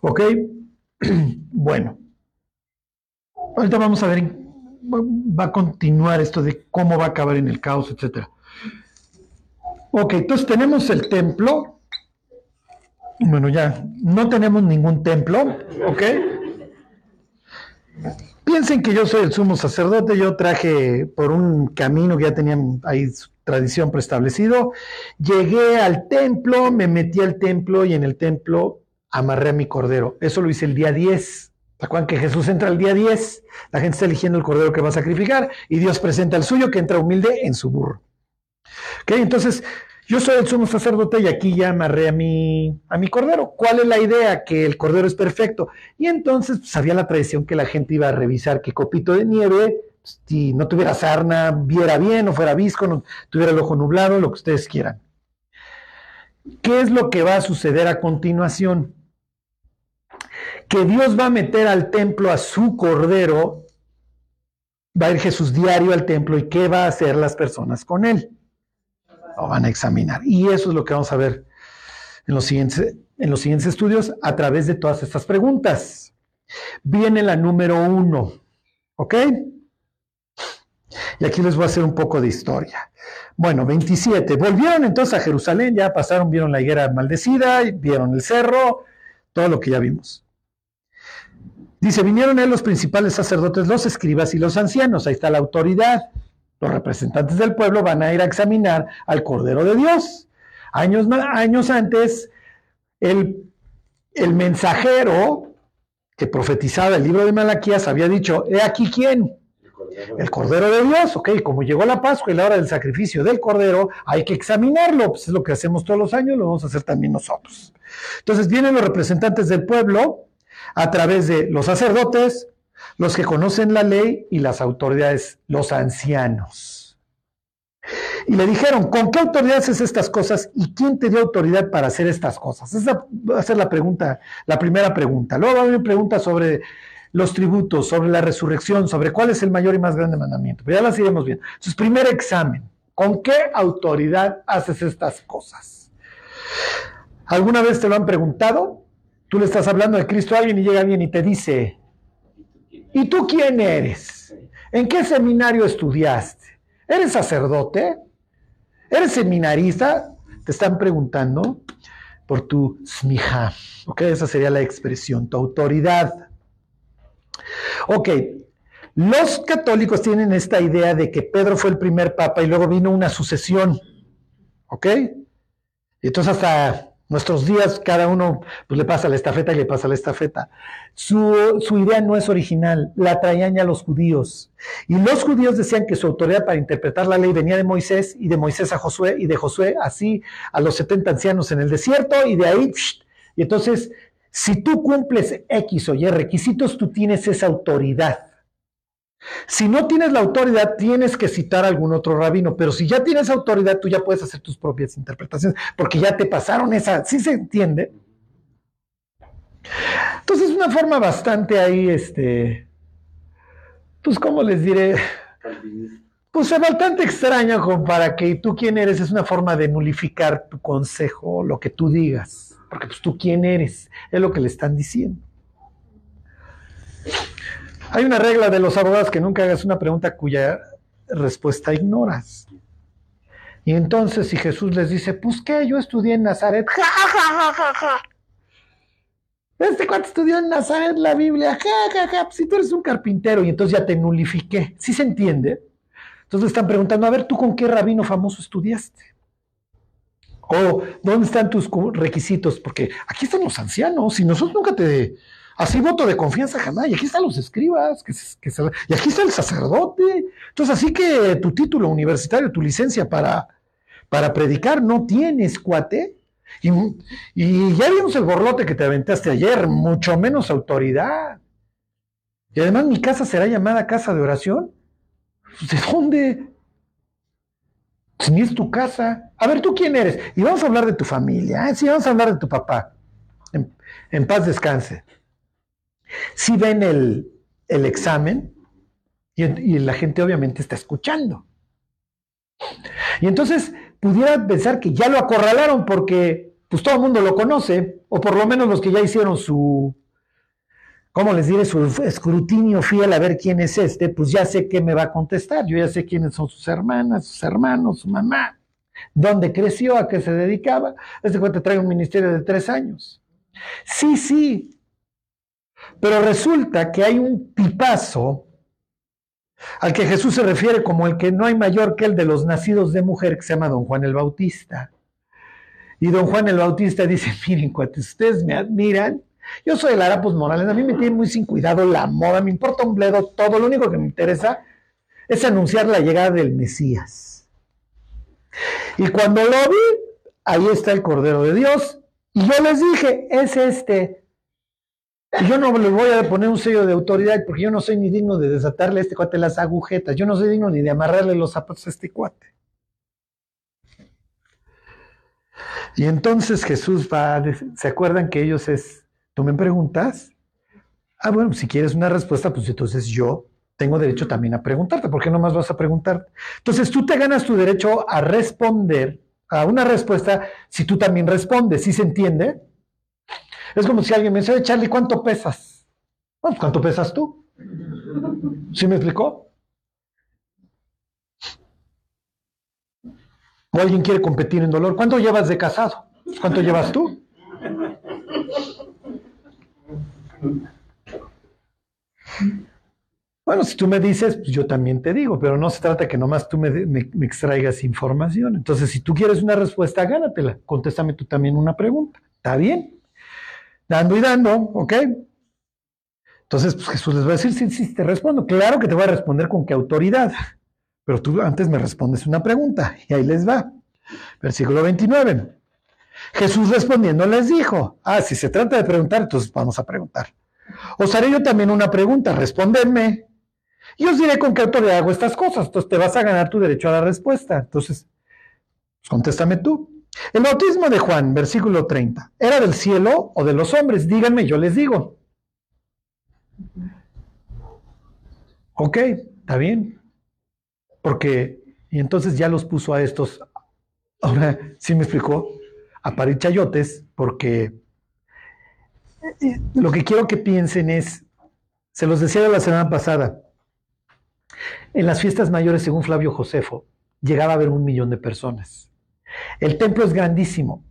Speaker 2: ¿Ok? bueno, ahorita vamos a ver, va a continuar esto de cómo va a acabar en el caos, etc. Ok, entonces tenemos el templo, bueno, ya no tenemos ningún templo, ¿ok? Piensen que yo soy el sumo sacerdote, yo traje por un camino que ya tenían ahí su tradición preestablecido, llegué al templo, me metí al templo y en el templo amarré a mi cordero. Eso lo hice el día 10. ¿Se acuerdan que Jesús entra el día 10? La gente está eligiendo el cordero que va a sacrificar y Dios presenta el suyo que entra humilde en su burro. ¿Ok? Entonces, yo soy el sumo sacerdote y aquí ya amarré a mi, a mi cordero. ¿Cuál es la idea? Que el cordero es perfecto. Y entonces pues, había la tradición que la gente iba a revisar que copito de nieve, si no tuviera sarna, viera bien, o fuera visco, no tuviera el ojo nublado, lo que ustedes quieran. ¿Qué es lo que va a suceder a continuación? Que Dios va a meter al templo a su cordero, va a ir Jesús diario al templo y qué va a hacer las personas con él lo van a examinar. Y eso es lo que vamos a ver en los siguientes, en los siguientes estudios a través de todas estas preguntas. Viene la número uno. ¿Ok? Y aquí les voy a hacer un poco de historia. Bueno, 27. Volvieron entonces a Jerusalén, ya pasaron, vieron la higuera maldecida, vieron el cerro, todo lo que ya vimos. Dice, vinieron él los principales sacerdotes, los escribas y los ancianos, ahí está la autoridad. Los representantes del pueblo van a ir a examinar al Cordero de Dios. Años, años antes, el, el mensajero que profetizaba el libro de Malaquías había dicho, he aquí quién, el Cordero de Dios, ok, como llegó la Pascua y la hora del sacrificio del Cordero, hay que examinarlo, pues es lo que hacemos todos los años, lo vamos a hacer también nosotros. Entonces vienen los representantes del pueblo a través de los sacerdotes, los que conocen la ley y las autoridades, los ancianos. Y le dijeron, ¿con qué autoridad haces estas cosas y quién te dio autoridad para hacer estas cosas? Esa va a ser la pregunta, la primera pregunta. Luego va a haber preguntas sobre los tributos, sobre la resurrección, sobre cuál es el mayor y más grande mandamiento. Pero ya las iremos viendo. Entonces, primer examen. ¿Con qué autoridad haces estas cosas? ¿Alguna vez te lo han preguntado? Tú le estás hablando de Cristo a alguien y llega alguien y te dice, ¿y tú quién eres? ¿En qué seminario estudiaste? ¿Eres sacerdote? ¿Eres seminarista? Te están preguntando por tu smija. ¿Ok? Esa sería la expresión, tu autoridad. Ok, los católicos tienen esta idea de que Pedro fue el primer papa y luego vino una sucesión. ¿Ok? Entonces hasta nuestros días cada uno pues, le pasa la estafeta y le pasa la estafeta. Su, su, idea no es original, la traían ya los judíos. Y los judíos decían que su autoridad para interpretar la ley venía de Moisés y de Moisés a Josué y de Josué así a los 70 ancianos en el desierto y de ahí... Y entonces, si tú cumples X o Y requisitos, tú tienes esa autoridad. Si no tienes la autoridad, tienes que citar a algún otro rabino, pero si ya tienes autoridad, tú ya puedes hacer tus propias interpretaciones, porque ya te pasaron esa, ¿sí se entiende? Entonces es una forma bastante ahí, este, pues, ¿cómo les diré? Pues es bastante extraña como para que tú quién eres, es una forma de nulificar tu consejo, lo que tú digas, porque pues tú quién eres, es lo que le están diciendo. Hay una regla de los abogados que nunca hagas una pregunta cuya respuesta ignoras. Y entonces si Jesús les dice, pues qué, yo estudié en Nazaret, ja, ja, ja, ja, Este cuate estudió en Nazaret la Biblia, ja, ja, ja, si tú eres un carpintero y entonces ya te nulifiqué. ¿Sí se entiende? Entonces están preguntando, a ver, ¿tú con qué rabino famoso estudiaste? O, ¿dónde están tus requisitos? Porque aquí están los ancianos y nosotros nunca te Así voto de confianza jamás. Y aquí están los escribas, y aquí está el sacerdote. Entonces, así que tu título universitario, tu licencia para, para predicar, no tienes, cuate. Y, y ya vimos el borlote que te aventaste ayer, mucho menos autoridad. Y además, mi casa será llamada casa de oración. ¿De dónde? Si ni es tu casa. A ver, ¿tú quién eres? Y vamos a hablar de tu familia. ¿eh? Sí, vamos a hablar de tu papá. en paz descanse si ven el, examen y, la gente obviamente está escuchando. Y entonces pudiera pensar que ya lo acorralaron porque pues todo el mundo lo conoce, o por lo menos los que ya hicieron su, ¿cómo les diré? Su escrutinio fiel a ver quién es este, pues ya sé qué me va a contestar, yo ya sé quiénes son sus hermanas, sus hermanos, su mamá, dónde creció, a qué se dedicaba. Este cuento trae un ministerio de tres años. Sí, sí, pero resulta que hay un tipazo al que Jesús se refiere como el que no hay mayor que el de los nacidos de mujer, que se llama don Juan el Bautista. Y don Juan el Bautista dice, miren, cuates, ustedes me admiran, yo soy el Arapos Morales, a mí me tiene muy sin cuidado la moda, me importa un bledo todo, lo único que me interesa es anunciar la llegada del Mesías. Y cuando lo vi, ahí está el Cordero de Dios, y yo les dije, es este, y yo no le voy a poner un sello de autoridad porque yo no soy ni digno de desatarle a este cuate las agujetas. Yo no soy digno ni de amarrarle los zapatos a este cuate. Y entonces Jesús va, a ¿se acuerdan que ellos es, tú me preguntas? Ah, bueno, si quieres una respuesta, pues entonces yo tengo derecho también a preguntarte. ¿Por qué no más vas a preguntar? Entonces tú te ganas tu derecho a responder a una respuesta si tú también respondes. ¿Sí se entiende? Es como si alguien me dice, Charlie, ¿cuánto pesas? Pues, ¿cuánto pesas tú? ¿Sí me explicó? ¿O alguien quiere competir en dolor? ¿Cuánto llevas de casado? ¿Cuánto llevas tú? Bueno, si tú me dices, pues yo también te digo, pero no se trata que nomás tú me, me- me extraigas información. Entonces, si tú quieres una respuesta, gánatela. Contéstame tú también una pregunta. ¿Está bien? Dando y dando, ¿ok? Entonces, pues Jesús les va a decir, sí, sí, te respondo. Claro que te voy a responder con qué autoridad. Pero tú antes me respondes una pregunta. Y ahí les va. Versículo 29. Jesús respondiendo les dijo, ah, si se trata de preguntar, entonces vamos a preguntar. Os haré yo también una pregunta, respondedme. Y os diré con qué autoridad hago estas cosas. Entonces te vas a ganar tu derecho a la respuesta. Entonces, contéstame tú. El bautismo de Juan, versículo 30, ¿era del cielo o de los hombres? Díganme, yo les digo. Ok, está bien. Porque, y entonces ya los puso a estos, ahora sí me explicó, a parir chayotes, porque lo que quiero que piensen es, se los decía la semana pasada, en las fiestas mayores, según Flavio Josefo, llegaba a haber un millón de personas. El templo es grandísimo.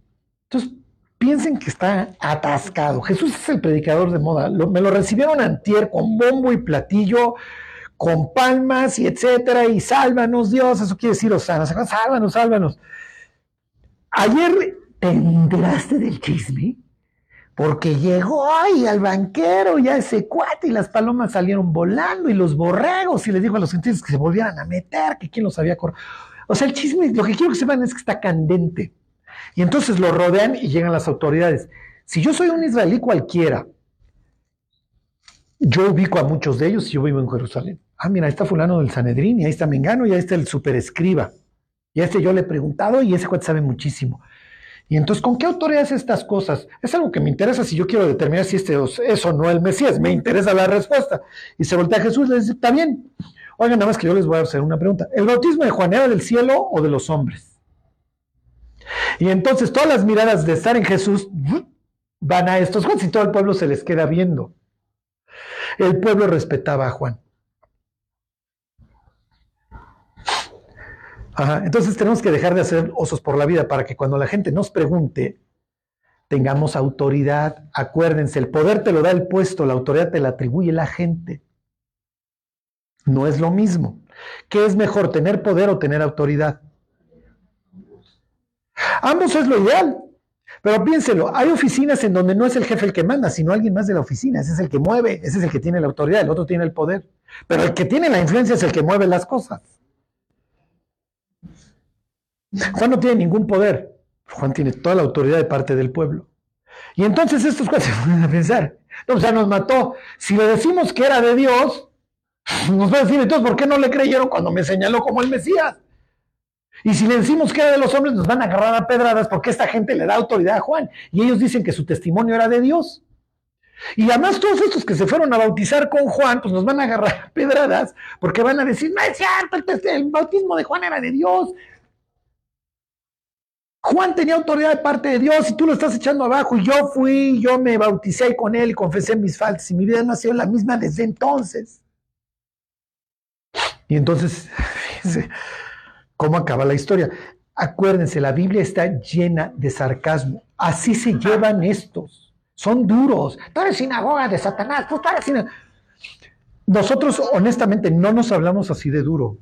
Speaker 2: Entonces, piensen que está atascado. Jesús es el predicador de moda. Lo- me lo recibieron antier con bombo y platillo, con palmas y etcétera, y sálvanos Dios, eso quiere decir Osana, sálvanos, sálvanos. Ayer te enteraste del chisme, porque llegó ay, al banquero, ya ese cuate, y las palomas salieron volando, y los borregos, y les dijo a los gentiles que se volvieran a meter, que quién los había corrido. O sea, el chisme, lo que quiero que sepan es que está candente. Y entonces lo rodean y llegan las autoridades. Si yo soy un israelí cualquiera, yo ubico a muchos de ellos y yo vivo en Jerusalén. Ah, mira, ahí está fulano del Sanedrín, y ahí está Mengano, y ahí está el superescriba. Y a este yo le he preguntado y ese cuate sabe muchísimo. Y entonces, ¿con qué autoridad hace estas cosas? Es algo que me interesa si yo quiero determinar si este es o no el Mesías. Me interesa la respuesta. Y se voltea a Jesús y le dice, está bien. Oigan, nada más que yo les voy a hacer una pregunta. ¿El bautismo de Juan era del cielo o de los hombres? Y entonces todas las miradas de estar en Jesús van a estos cuates y todo el pueblo se les queda viendo. El pueblo respetaba a Juan. Ajá, entonces tenemos que dejar de hacer osos por la vida para que cuando la gente nos pregunte, tengamos autoridad. Acuérdense, el poder te lo da el puesto, la autoridad te la atribuye la gente. No es lo mismo. ¿Qué es mejor, tener poder o tener autoridad? Ambos es lo ideal. Pero piénselo, hay oficinas en donde no es el jefe el que manda, sino alguien más de la oficina. Ese es el que mueve, ese es el que tiene la autoridad, el otro tiene el poder. Pero el que tiene la influencia es el que mueve las cosas. Juan no tiene ningún poder. Juan tiene toda la autoridad de parte del pueblo. Y entonces estos cuates se ponen a pensar, no, o sea, nos mató. Si le decimos que era de Dios, nos va a decir, entonces, ¿por qué no le creyeron cuando me señaló como el Mesías? Y si le decimos que era de los hombres, nos van a agarrar a pedradas porque esta gente le da autoridad a Juan. Y ellos dicen que su testimonio era de Dios. Y además todos estos que se fueron a bautizar con Juan, pues nos van a agarrar a pedradas porque van a decir, no es cierto, el, bautismo de Juan era de Dios. Juan tenía autoridad de parte de Dios y tú lo estás echando abajo. Y yo fui, yo me bauticé con él y confesé mis faltas y mi vida no ha sido la misma desde entonces. Y entonces, cómo acaba la historia. Acuérdense, la Biblia está llena de sarcasmo. Así se llevan estos. Son duros. Tú eres sinagoga de Satanás. Tú eres sina- Nosotros, honestamente, no nos hablamos así de duro.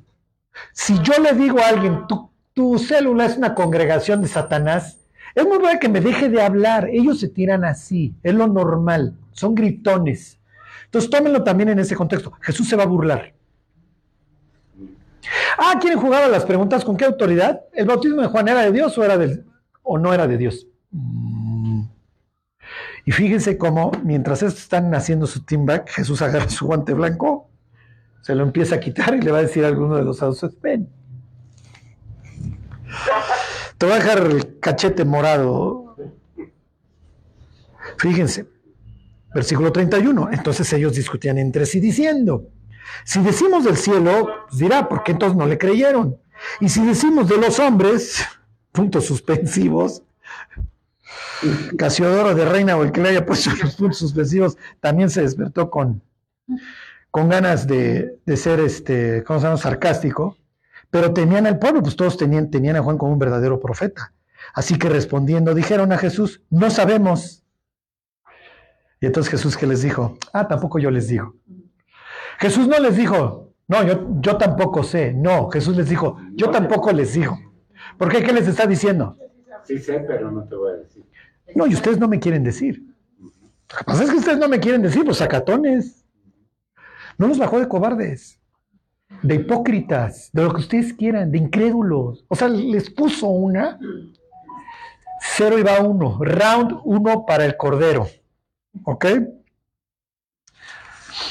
Speaker 2: Si yo le digo a alguien, tu, tu célula es una congregación de Satanás, es muy bueno que me deje de hablar. Ellos se tiran así. Es lo normal. Son gritones. Entonces, tómenlo también en ese contexto. Jesús se va a burlar. Ah, ¿quieren jugar a las preguntas? ¿Con qué autoridad? ¿El bautismo de Juan era de Dios o, era del, o no era de Dios? Mm. Y fíjense cómo, mientras estos están haciendo su team back, Jesús agarra su guante blanco, se lo empieza a quitar y le va a decir a alguno de los saduceos, ven, te voy a dejar el cachete morado. Fíjense, versículo 31. Entonces ellos discutían entre sí diciendo, si decimos del cielo, pues dirá, ¿por qué entonces no le creyeron? Y si decimos de los hombres, puntos suspensivos, Casiodoro de Reina o el que le haya puesto los puntos suspensivos también se despertó con, con ganas de, de ser, este, ¿cómo se llama?, sarcástico, pero tenían al pueblo, pues todos tenían, tenían a Juan como un verdadero profeta. Así que respondiendo, dijeron a Jesús, no sabemos. Y entonces Jesús que les dijo, ah, tampoco yo les digo. Jesús no les dijo, no, yo, yo tampoco sé. No, Jesús les dijo, yo tampoco les digo. ¿Por qué? ¿Qué les está diciendo?
Speaker 6: Sí sé, pero no te voy a decir.
Speaker 2: No, y ustedes no me quieren decir. Lo que pasa es que ustedes no me quieren decir, los sacatones. No los bajó de cobardes, de hipócritas, de lo que ustedes quieran, de incrédulos. O sea, les puso una. Cero y va uno. Round uno para el cordero. ¿Ok?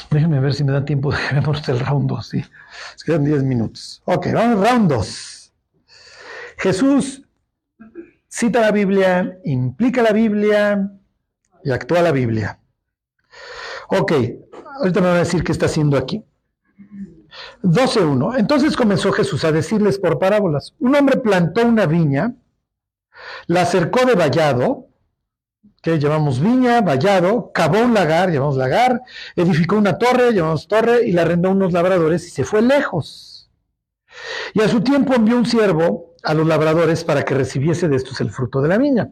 Speaker 2: Déjenme ver si me da tiempo de ver el round 2. Sí. Es quedan 10 minutos. Ok, vamos, round 2. Jesús cita la Biblia, implica la Biblia y actúa la Biblia. Ok, ahorita me van a decir qué está haciendo aquí. 12.1. Entonces comenzó Jesús a decirles por parábolas. Un hombre plantó una viña, la acercó de vallado, que llamamos viña, vallado, cavó un lagar, llamamos lagar, edificó una torre, llamamos torre, y la arrendó a unos labradores y se fue lejos. Y a su tiempo envió un siervo a los labradores para que recibiese de estos el fruto de la viña.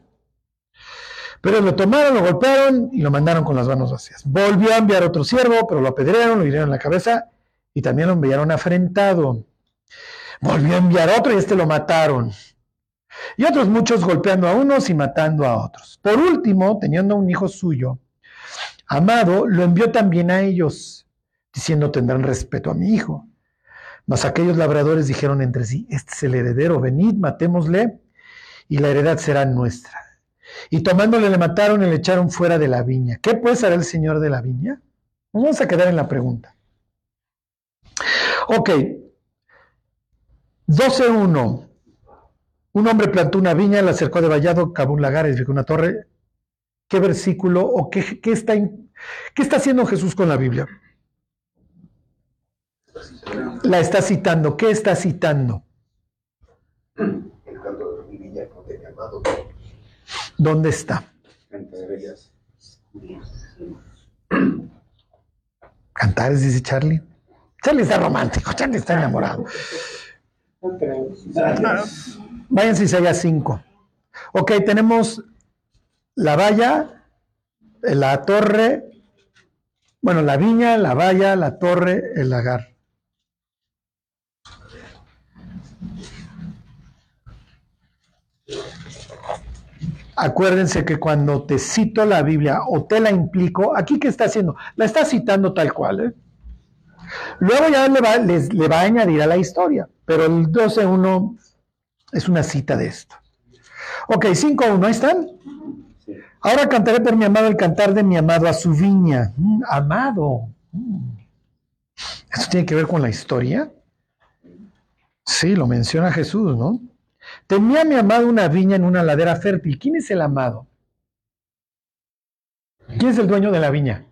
Speaker 2: Pero lo tomaron, lo golpearon y lo mandaron con las manos vacías. Volvió a enviar otro siervo, pero lo apedrearon, lo hirieron en la cabeza y también lo enviaron afrentado. Volvió a enviar otro y este lo mataron. Y otros muchos golpeando a unos y matando a otros. Por último, teniendo un hijo suyo, amado, lo envió también a ellos, diciendo tendrán respeto a mi hijo. Mas aquellos labradores dijeron entre sí, este es el heredero, venid, matémosle, y la heredad será nuestra. Y tomándole le mataron y le echaron fuera de la viña. ¿Qué pues hará el señor de la viña? Nos vamos a quedar en la pregunta. Ok. 12.1. Un hombre plantó una viña, la acercó de vallado, cavó un lagar, edificó una torre. ¿Qué versículo o qué, está, qué está haciendo Jesús con la Biblia? La está citando. ¿Qué está citando? ¿Dónde está? Cantares, dice Charlie. Charlie está romántico, Charlie está enamorado. Váyanse a Isaías 5. Ok, tenemos la valla, la torre, bueno, la viña, la valla, la torre, el lagar. Acuérdense que cuando te cito la Biblia o te la implico, aquí qué está haciendo, la está citando tal cual. ¿eh? Luego ya le va, les- le va a añadir a la historia, pero el 12.1 es una cita de esto. Ok, 5.1, ahí están. Ahora cantaré por mi amado el cantar de mi amado a su viña. Mm, amado. Mm. ¿Eso tiene que ver con la historia? Sí, lo menciona Jesús, ¿no? Tenía mi amado una viña en una ladera fértil. ¿Quién es el amado? ¿Quién es el dueño de la viña?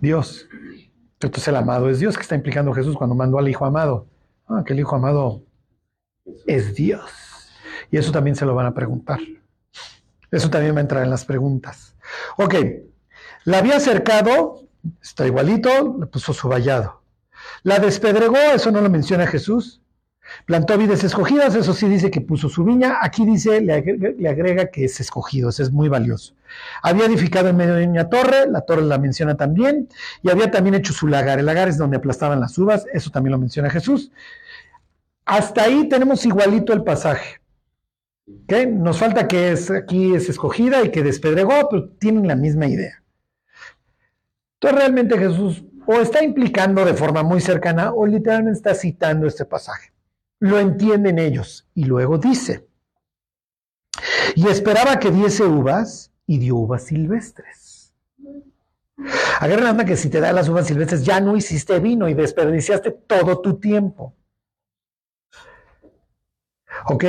Speaker 2: Dios. Entonces el amado es Dios que está implicando Jesús cuando mandó al Hijo amado. Ah, que el Hijo amado es Dios. Y eso también se lo van a preguntar. Eso también va a entrar en las preguntas. Ok, la había acercado, está igualito, le puso su vallado. La despedregó, eso no lo menciona Jesús. Plantó vides escogidas, eso sí dice que puso su viña. Aquí dice, le agrega, le agrega que es escogido, eso es muy valioso. Había edificado en medio de una torre, la torre la menciona también, y había también hecho su lagar. El lagar es donde aplastaban las uvas, eso también lo menciona Jesús. Hasta ahí tenemos igualito el pasaje. ¿ok? Nos falta que es, aquí es escogida y que despedregó, pero tienen la misma idea. Entonces realmente Jesús o está implicando de forma muy cercana o literalmente está citando este pasaje. Lo entienden ellos y luego dice, y esperaba que diese uvas y dio uvas silvestres. Agarra la onda que si te da las uvas silvestres ya no hiciste vino y desperdiciaste todo tu tiempo. ¿Ok?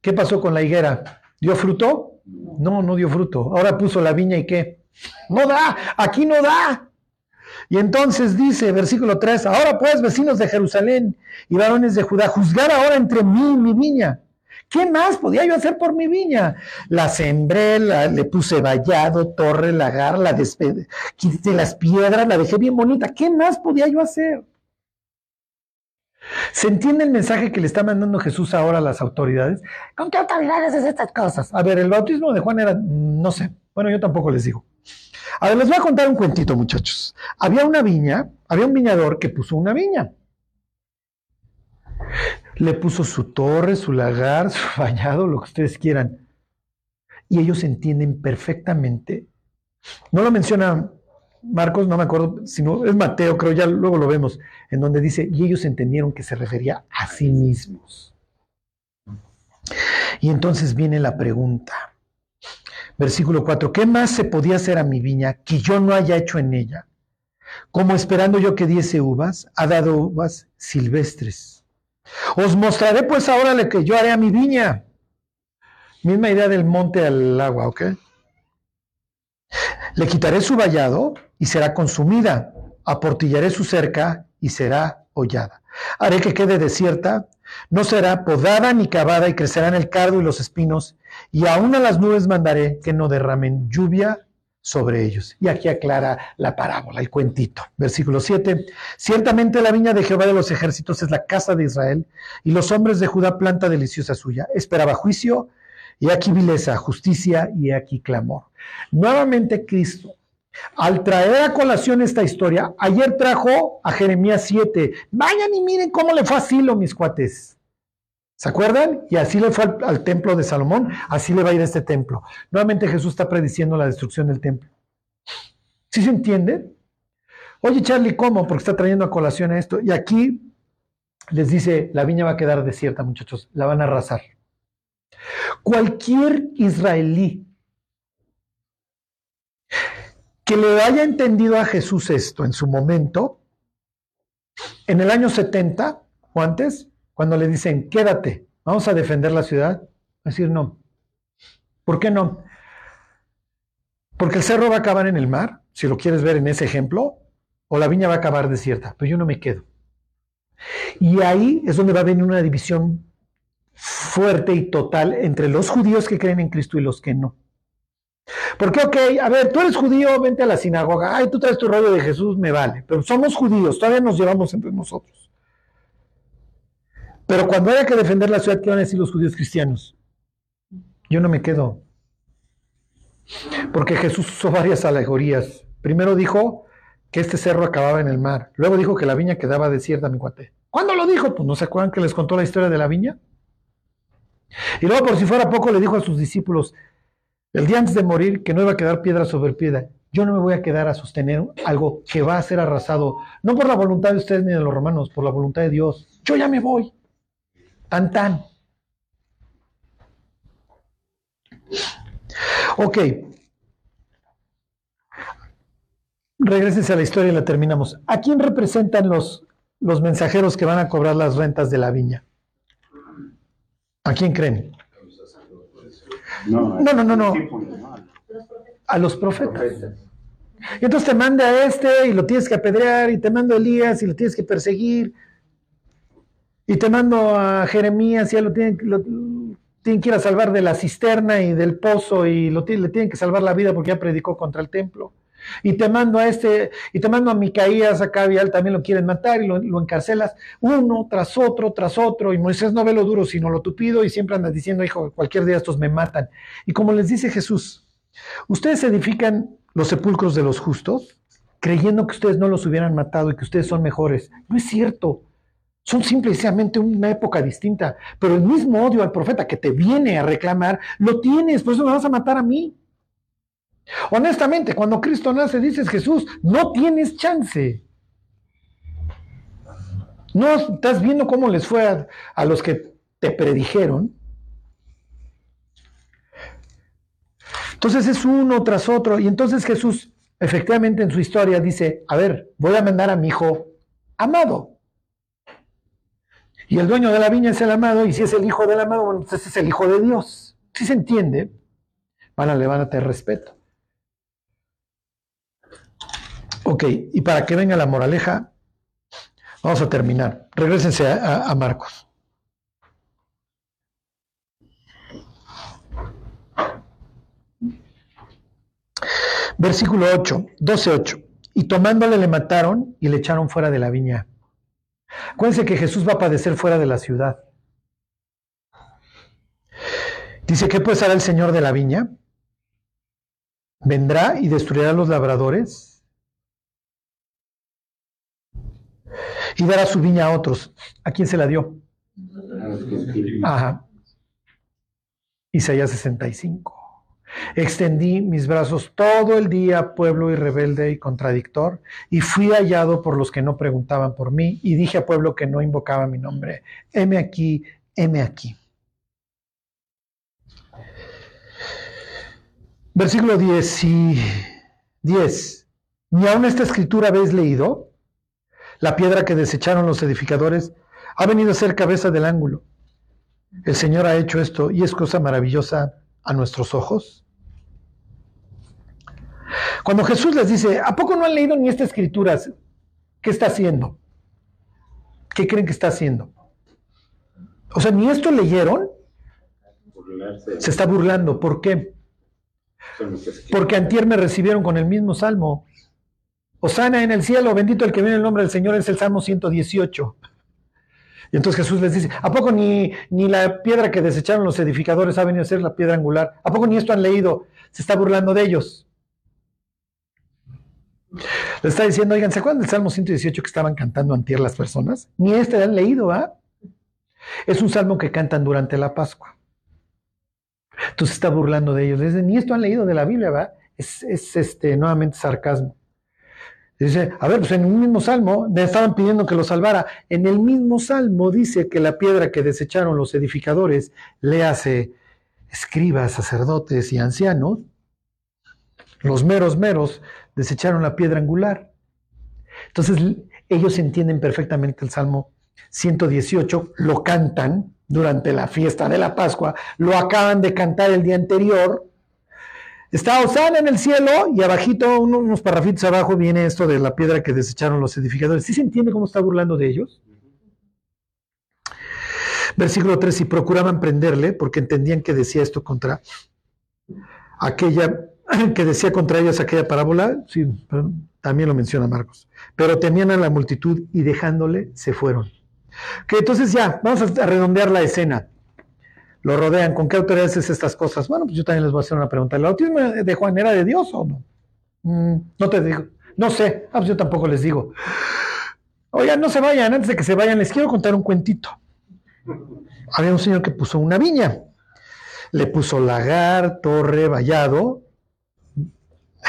Speaker 2: ¿Qué pasó con la higuera? ¿Dio fruto? No, no dio fruto. Ahora puso la viña y qué? No da, aquí no da. Y entonces dice, versículo 3, ahora pues, vecinos de Jerusalén y varones de Judá, juzgar ahora entre mí y mi viña. ¿Qué más podía yo hacer por mi viña? La sembré, le puse vallado, torre, lagar, la despedí, quité las piedras, la dejé bien bonita. ¿Qué más podía yo hacer? ¿Se entiende el mensaje que le está mandando Jesús ahora a las autoridades? ¿Con qué autoridad haces estas cosas? A ver, el bautismo de Juan era, mm, no sé, bueno, yo tampoco les digo. A ver, les voy a contar un cuentito, muchachos. Había una viña, había un viñador que puso una viña. Le puso su torre, su lagar, su vallado, lo que ustedes quieran. Y ellos entienden perfectamente. No lo menciona Marcos, no me acuerdo, sino es Mateo, creo, ya luego lo vemos, en donde dice, y ellos entendieron que se refería a sí mismos. Y entonces viene la pregunta. Versículo 4, ¿qué más se podía hacer a mi viña que yo no haya hecho en ella? Como esperando yo que diese uvas, ha dado uvas silvestres. Os mostraré pues ahora lo que yo haré a mi viña. Misma idea del monte al agua, ¿ok? Le quitaré su vallado y será consumida. Aportillaré su cerca y será hollada. Haré que quede desierta, no será podada ni cavada y crecerán el cardo y los espinos, y aún a las nubes mandaré que no derramen lluvia sobre ellos. Y aquí aclara la parábola, el cuentito. Versículo 7. Ciertamente la viña de Jehová de los ejércitos es la casa de Israel, y los hombres de Judá planta deliciosa suya. Esperaba juicio, y aquí vileza, justicia, y aquí clamor. Nuevamente Cristo, al traer a colación esta historia, ayer trajo a Jeremías 7. Vayan y miren cómo le fue a Silo, mis cuates. ¿Se acuerdan? Y así le fue al, templo de Salomón, así le va a ir a este templo. Nuevamente Jesús está prediciendo la destrucción del templo. ¿Sí se entiende? Oye, Charlie, ¿cómo? Porque está trayendo a colación a esto. Y aquí les dice, la viña va a quedar desierta, muchachos, la van a arrasar. Cualquier israelí que le haya entendido a Jesús esto en su momento, en el año 70 o antes, cuando le dicen, quédate, vamos a defender la ciudad, a decir no. ¿Por qué no? Porque el cerro va a acabar en el mar, si lo quieres ver en ese ejemplo, o la viña va a acabar desierta, pero yo no me quedo. Y ahí es donde va a venir una división fuerte y total entre los judíos que creen en Cristo y los que no. Porque, ok, a ver, tú eres judío, vente a la sinagoga, ay, tú traes tu rollo de Jesús, me vale, pero somos judíos, todavía nos llevamos entre nosotros. Pero cuando haya que defender la ciudad, ¿qué van a decir los judíos cristianos? Yo no me quedo. Porque Jesús usó varias alegorías. Primero dijo que este cerro acababa en el mar. Luego dijo que la viña quedaba desierta, mi cuate. ¿Cuándo lo dijo? Pues no se acuerdan que les contó la historia de la viña. Y luego, por si fuera poco, le dijo a sus discípulos, el día antes de morir, que no iba a quedar piedra sobre piedra. Yo no me voy a quedar a sostener algo que va a ser arrasado, no por la voluntad de ustedes ni de los romanos, por la voluntad de Dios. Yo ya me voy. Tan tan. Ok. Regrésense a la historia y la terminamos. ¿A quién representan los, los mensajeros que van a cobrar las rentas de la viña? ¿A quién creen?
Speaker 4: No,
Speaker 2: No, no, no. A los profetas. Y entonces te manda a este y lo tienes que apedrear, y te mando a Elías y lo tienes que perseguir, y te mando a Jeremías y ya lo tienen, lo- tienen que ir a salvar de la cisterna y del pozo y lo, le tienen que salvar la vida porque ya predicó contra el templo. Y te mando a este, y te mando a Micaías, a Cabial, también lo quieren matar y lo, encarcelas uno tras otro, tras otro. Y Moisés no ve lo duro, sino lo tupido, y siempre anda diciendo, hijo, cualquier día estos me matan. Y como les dice Jesús, ustedes edifican los sepulcros de los justos creyendo que ustedes no los hubieran matado y que ustedes son mejores. No es cierto. Son simplemente una época distinta. Pero el mismo odio al profeta que te viene a reclamar, lo tienes, por eso me vas a matar a mí. Honestamente, cuando Cristo nace, dices Jesús, no tienes chance. No estás viendo cómo les fue a, los que te predijeron. Entonces es uno tras otro. Y entonces Jesús, efectivamente en su historia, dice, a ver, voy a mandar a mi hijo amado. Y el dueño de la viña es el amado, y si es el hijo del amado, bueno, entonces es el hijo de Dios. Si se entiende, van a levantarte respeto. Ok, y para que venga la moraleja, vamos a terminar. Regrésense a, a Marcos. Versículo 8, 12, 8. Y tomándole le mataron y le echaron fuera de la viña. Acuérdense que Jesús va a padecer fuera de la ciudad. Dice, ¿qué pues hará el Señor de la viña? Vendrá y destruirá a los labradores Y dará su viña a otros. ¿A quién se la dio? Ajá. Isaías 65. Extendí mis brazos todo el día, pueblo y rebelde y contradictor, y fui hallado por los que no preguntaban por mí, y dije a pueblo que no invocaba mi nombre, heme aquí, heme aquí. Versículo 10 y 10. Ni aún esta escritura habéis leído. La piedra que desecharon los edificadores ha venido a ser cabeza del ángulo. El Señor ha hecho esto y es cosa maravillosa a nuestros ojos. Cuando Jesús les dice, ¿a poco no han leído ni esta escritura? ¿Qué está haciendo? ¿Qué creen que está haciendo? O sea, ni esto leyeron. Se está burlando. ¿Por qué? Porque antier me recibieron con el mismo salmo. Osana en el cielo, bendito el que viene en el nombre del Señor, es el Salmo 118. Y entonces Jesús les dice, ¿a poco ni, ni la piedra que desecharon los edificadores ha venido a ser la piedra angular? ¿A poco ni esto han leído? Se está burlando de ellos. Le está diciendo, oigan, ¿se acuerdan del Salmo 118 que estaban cantando antier las personas? Ni este han leído, ¿va? Es un salmo que cantan durante la Pascua. Entonces está burlando de ellos. Dice, ni esto han leído de la Biblia, ¿va? Es, este, nuevamente sarcasmo. Dice, a ver, pues en el mismo salmo me estaban pidiendo que lo salvara. En el mismo salmo dice que la piedra que desecharon los edificadores, le hace escribas, sacerdotes y ancianos, los meros meros, desecharon la piedra angular. Entonces ellos entienden perfectamente el Salmo 118, lo cantan, durante la fiesta de la Pascua, lo acaban de cantar el día anterior. Está Osana en el cielo y abajito, unos parrafitos abajo, viene esto de la piedra que desecharon los edificadores. ¿Sí se entiende cómo está burlando de ellos? Versículo 3, y procuraban prenderle porque entendían que decía esto contra aquella, que decía contra ellos aquella parábola, sí, también lo menciona Marcos, pero tenían a la multitud y dejándole se fueron. Que entonces ya, vamos a redondear la escena. Lo rodean. ¿Con qué autoridad haces estas cosas? Bueno, pues yo también les voy a hacer una pregunta. ¿El bautismo de Juan era de Dios o no? Mm, no te digo. No sé. Ah, pues yo tampoco les digo. Oigan, no se vayan. Antes de que se vayan, les quiero contar un cuentito. Había un señor que puso una viña. Le puso lagar, torre, vallado,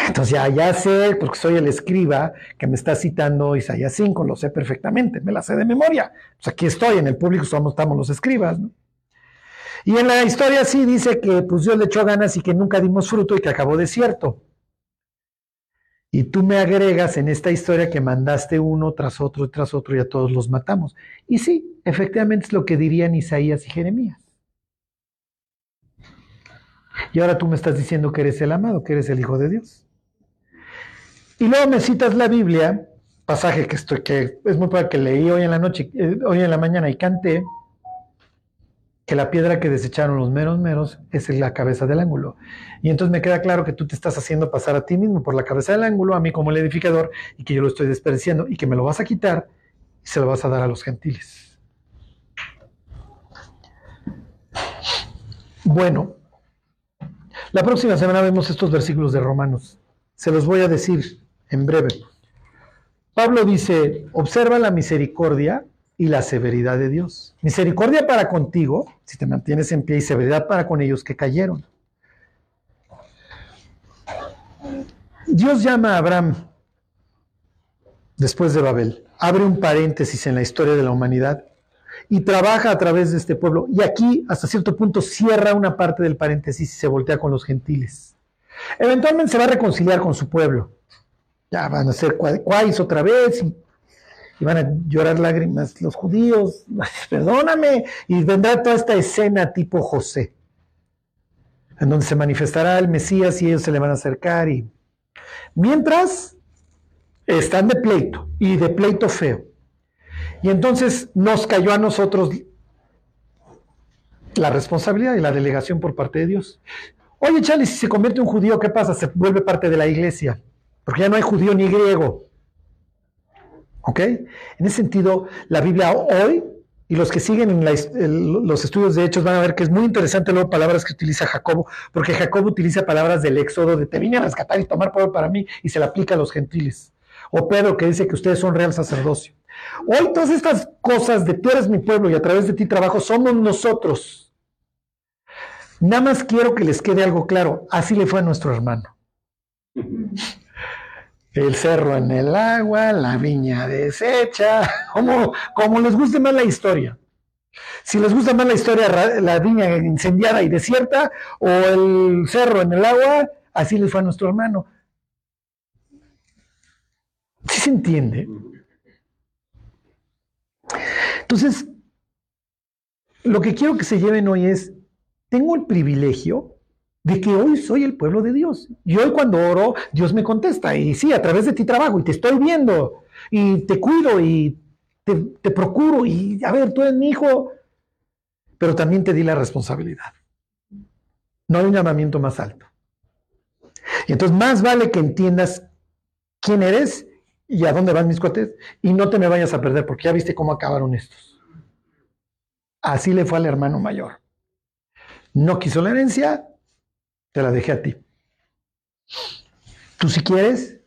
Speaker 2: entonces ya, ya sé, porque soy el escriba que me está citando Isaías 5, lo sé perfectamente, me la sé de memoria. Pues aquí estoy, en el público somos, estamos los escribas. ¿no? Y en la historia sí dice que pues Dios le echó ganas y que nunca dimos fruto y que acabó desierto. Y tú me agregas en esta historia que mandaste uno tras otro tras otro y a todos los matamos. Y sí, efectivamente es lo que dirían Isaías y Jeremías. Y ahora tú me estás diciendo que eres el amado, que eres el Hijo de Dios. Y luego me citas la Biblia, pasaje que, estoy, que es muy para que leí hoy en la noche, eh, hoy en la mañana y canté, que la piedra que desecharon los meros meros es la cabeza del ángulo. Y entonces me queda claro que tú te estás haciendo pasar a ti mismo por la cabeza del ángulo, a mí como el edificador, y que yo lo estoy desperdiciando y que me lo vas a quitar y se lo vas a dar a los gentiles. Bueno, la próxima semana vemos estos versículos de Romanos. Se los voy a decir en breve. Pablo dice, observa la misericordia y la severidad de Dios. Misericordia para contigo, si te mantienes en pie, y severidad para con ellos que cayeron. Dios llama a Abraham después de Babel. Abre un paréntesis en la historia de la humanidad y trabaja a través de este pueblo. Y aquí, hasta cierto punto, cierra una parte del paréntesis y se voltea con los gentiles. Eventualmente se va a reconciliar con su pueblo. Ya van a ser cuáis otra vez y, van a llorar lágrimas los judíos. Perdóname. Y vendrá toda esta escena tipo José, en donde se manifestará el Mesías y ellos se le van a acercar. Y mientras están de pleito y de pleito feo. Y entonces nos cayó a nosotros la responsabilidad y la delegación por parte de Dios. Oye, Charlie, si se convierte en un judío, ¿qué pasa? Se vuelve parte de la iglesia, porque ya no hay judío ni griego. ¿Ok? En ese sentido, la Biblia hoy, y los que siguen en la los estudios de hechos van a ver que es muy interesante luego palabras que utiliza Jacobo, porque Jacobo utiliza palabras del éxodo, de te vine a rescatar y tomar pueblo para mí, y se le aplica a los gentiles. O Pedro que dice que ustedes son real sacerdocio. Hoy todas estas cosas de tú eres mi pueblo y a través de ti trabajo somos nosotros. Nada más quiero que les quede algo claro. Así le fue a nuestro hermano. El cerro en el agua, la viña deshecha, como, como les guste más la historia. Si les gusta más la historia, la viña incendiada y desierta, o el cerro en el agua, así le fue a nuestro hermano. ¿Sí se entiende? Entonces, lo que quiero que se lleven hoy es, tengo el privilegio de que hoy soy el pueblo de Dios. Y hoy cuando oro, Dios me contesta. Y sí, a través de ti trabajo y te estoy viendo y te cuido y te, te procuro. Y a ver, tú eres mi hijo, pero también te di la responsabilidad. No hay un llamamiento más alto. Y entonces más vale que entiendas quién eres y a dónde van mis cuates y no te me vayas a perder porque ya viste cómo acabaron estos. Así le fue al hermano mayor. No quiso la herencia, te la dejé a ti. Tú si quieres.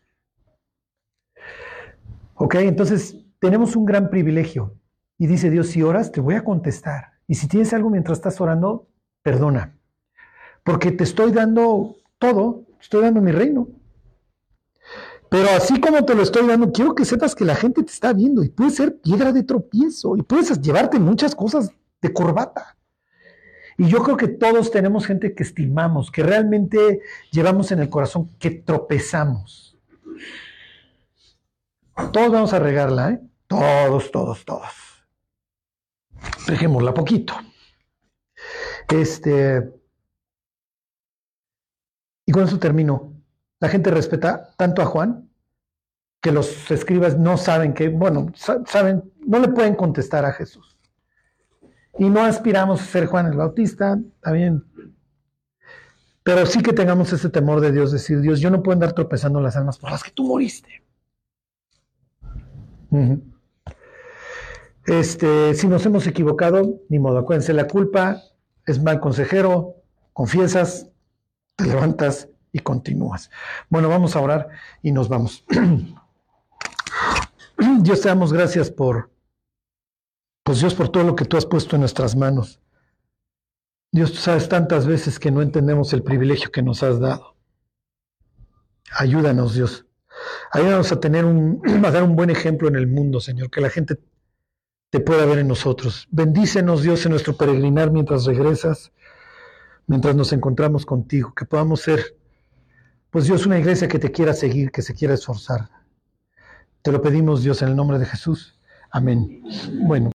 Speaker 2: Ok, entonces tenemos un gran privilegio. Y dice Dios, si oras, te voy a contestar. Y si tienes algo mientras estás orando, perdona. Porque te estoy dando todo, estoy dando mi reino. Pero así como te lo estoy dando, quiero que sepas que la gente te está viendo y puede ser piedra de tropiezo y puedes llevarte muchas cosas de corbata. Y yo creo que todos tenemos gente que estimamos, que realmente llevamos en el corazón, que tropezamos. Todos vamos a regarla, ¿eh? Todos, todos, todos. Dejémosla poquito. Este. Y con eso termino. La gente respeta tanto a Juan que los escribas no saben que, bueno, sa- saben, no le pueden contestar a Jesús. Y no aspiramos a ser Juan el Bautista, está bien. Pero sí que tengamos ese temor de Dios, decir, Dios, yo no puedo andar tropezando las almas por las que tú moriste. Este, si nos hemos equivocado, ni modo, acuérdense, la culpa es mal consejero, confiesas, te levantas y continúas. Bueno, vamos a orar y nos vamos. Dios te damos gracias por, pues Dios, por todo lo que tú has puesto en nuestras manos. Dios, tú sabes tantas veces que no entendemos el privilegio que nos has dado. Ayúdanos, Dios. Ayúdanos a tener un, a dar un buen ejemplo en el mundo, Señor, que la gente te pueda ver en nosotros. Bendícenos, Dios, en nuestro peregrinar mientras regresas, mientras nos encontramos contigo, que podamos ser, pues Dios, una iglesia que te quiera seguir, que se quiera esforzar. Te lo pedimos, Dios, en el nombre de Jesús. Amén. Bueno.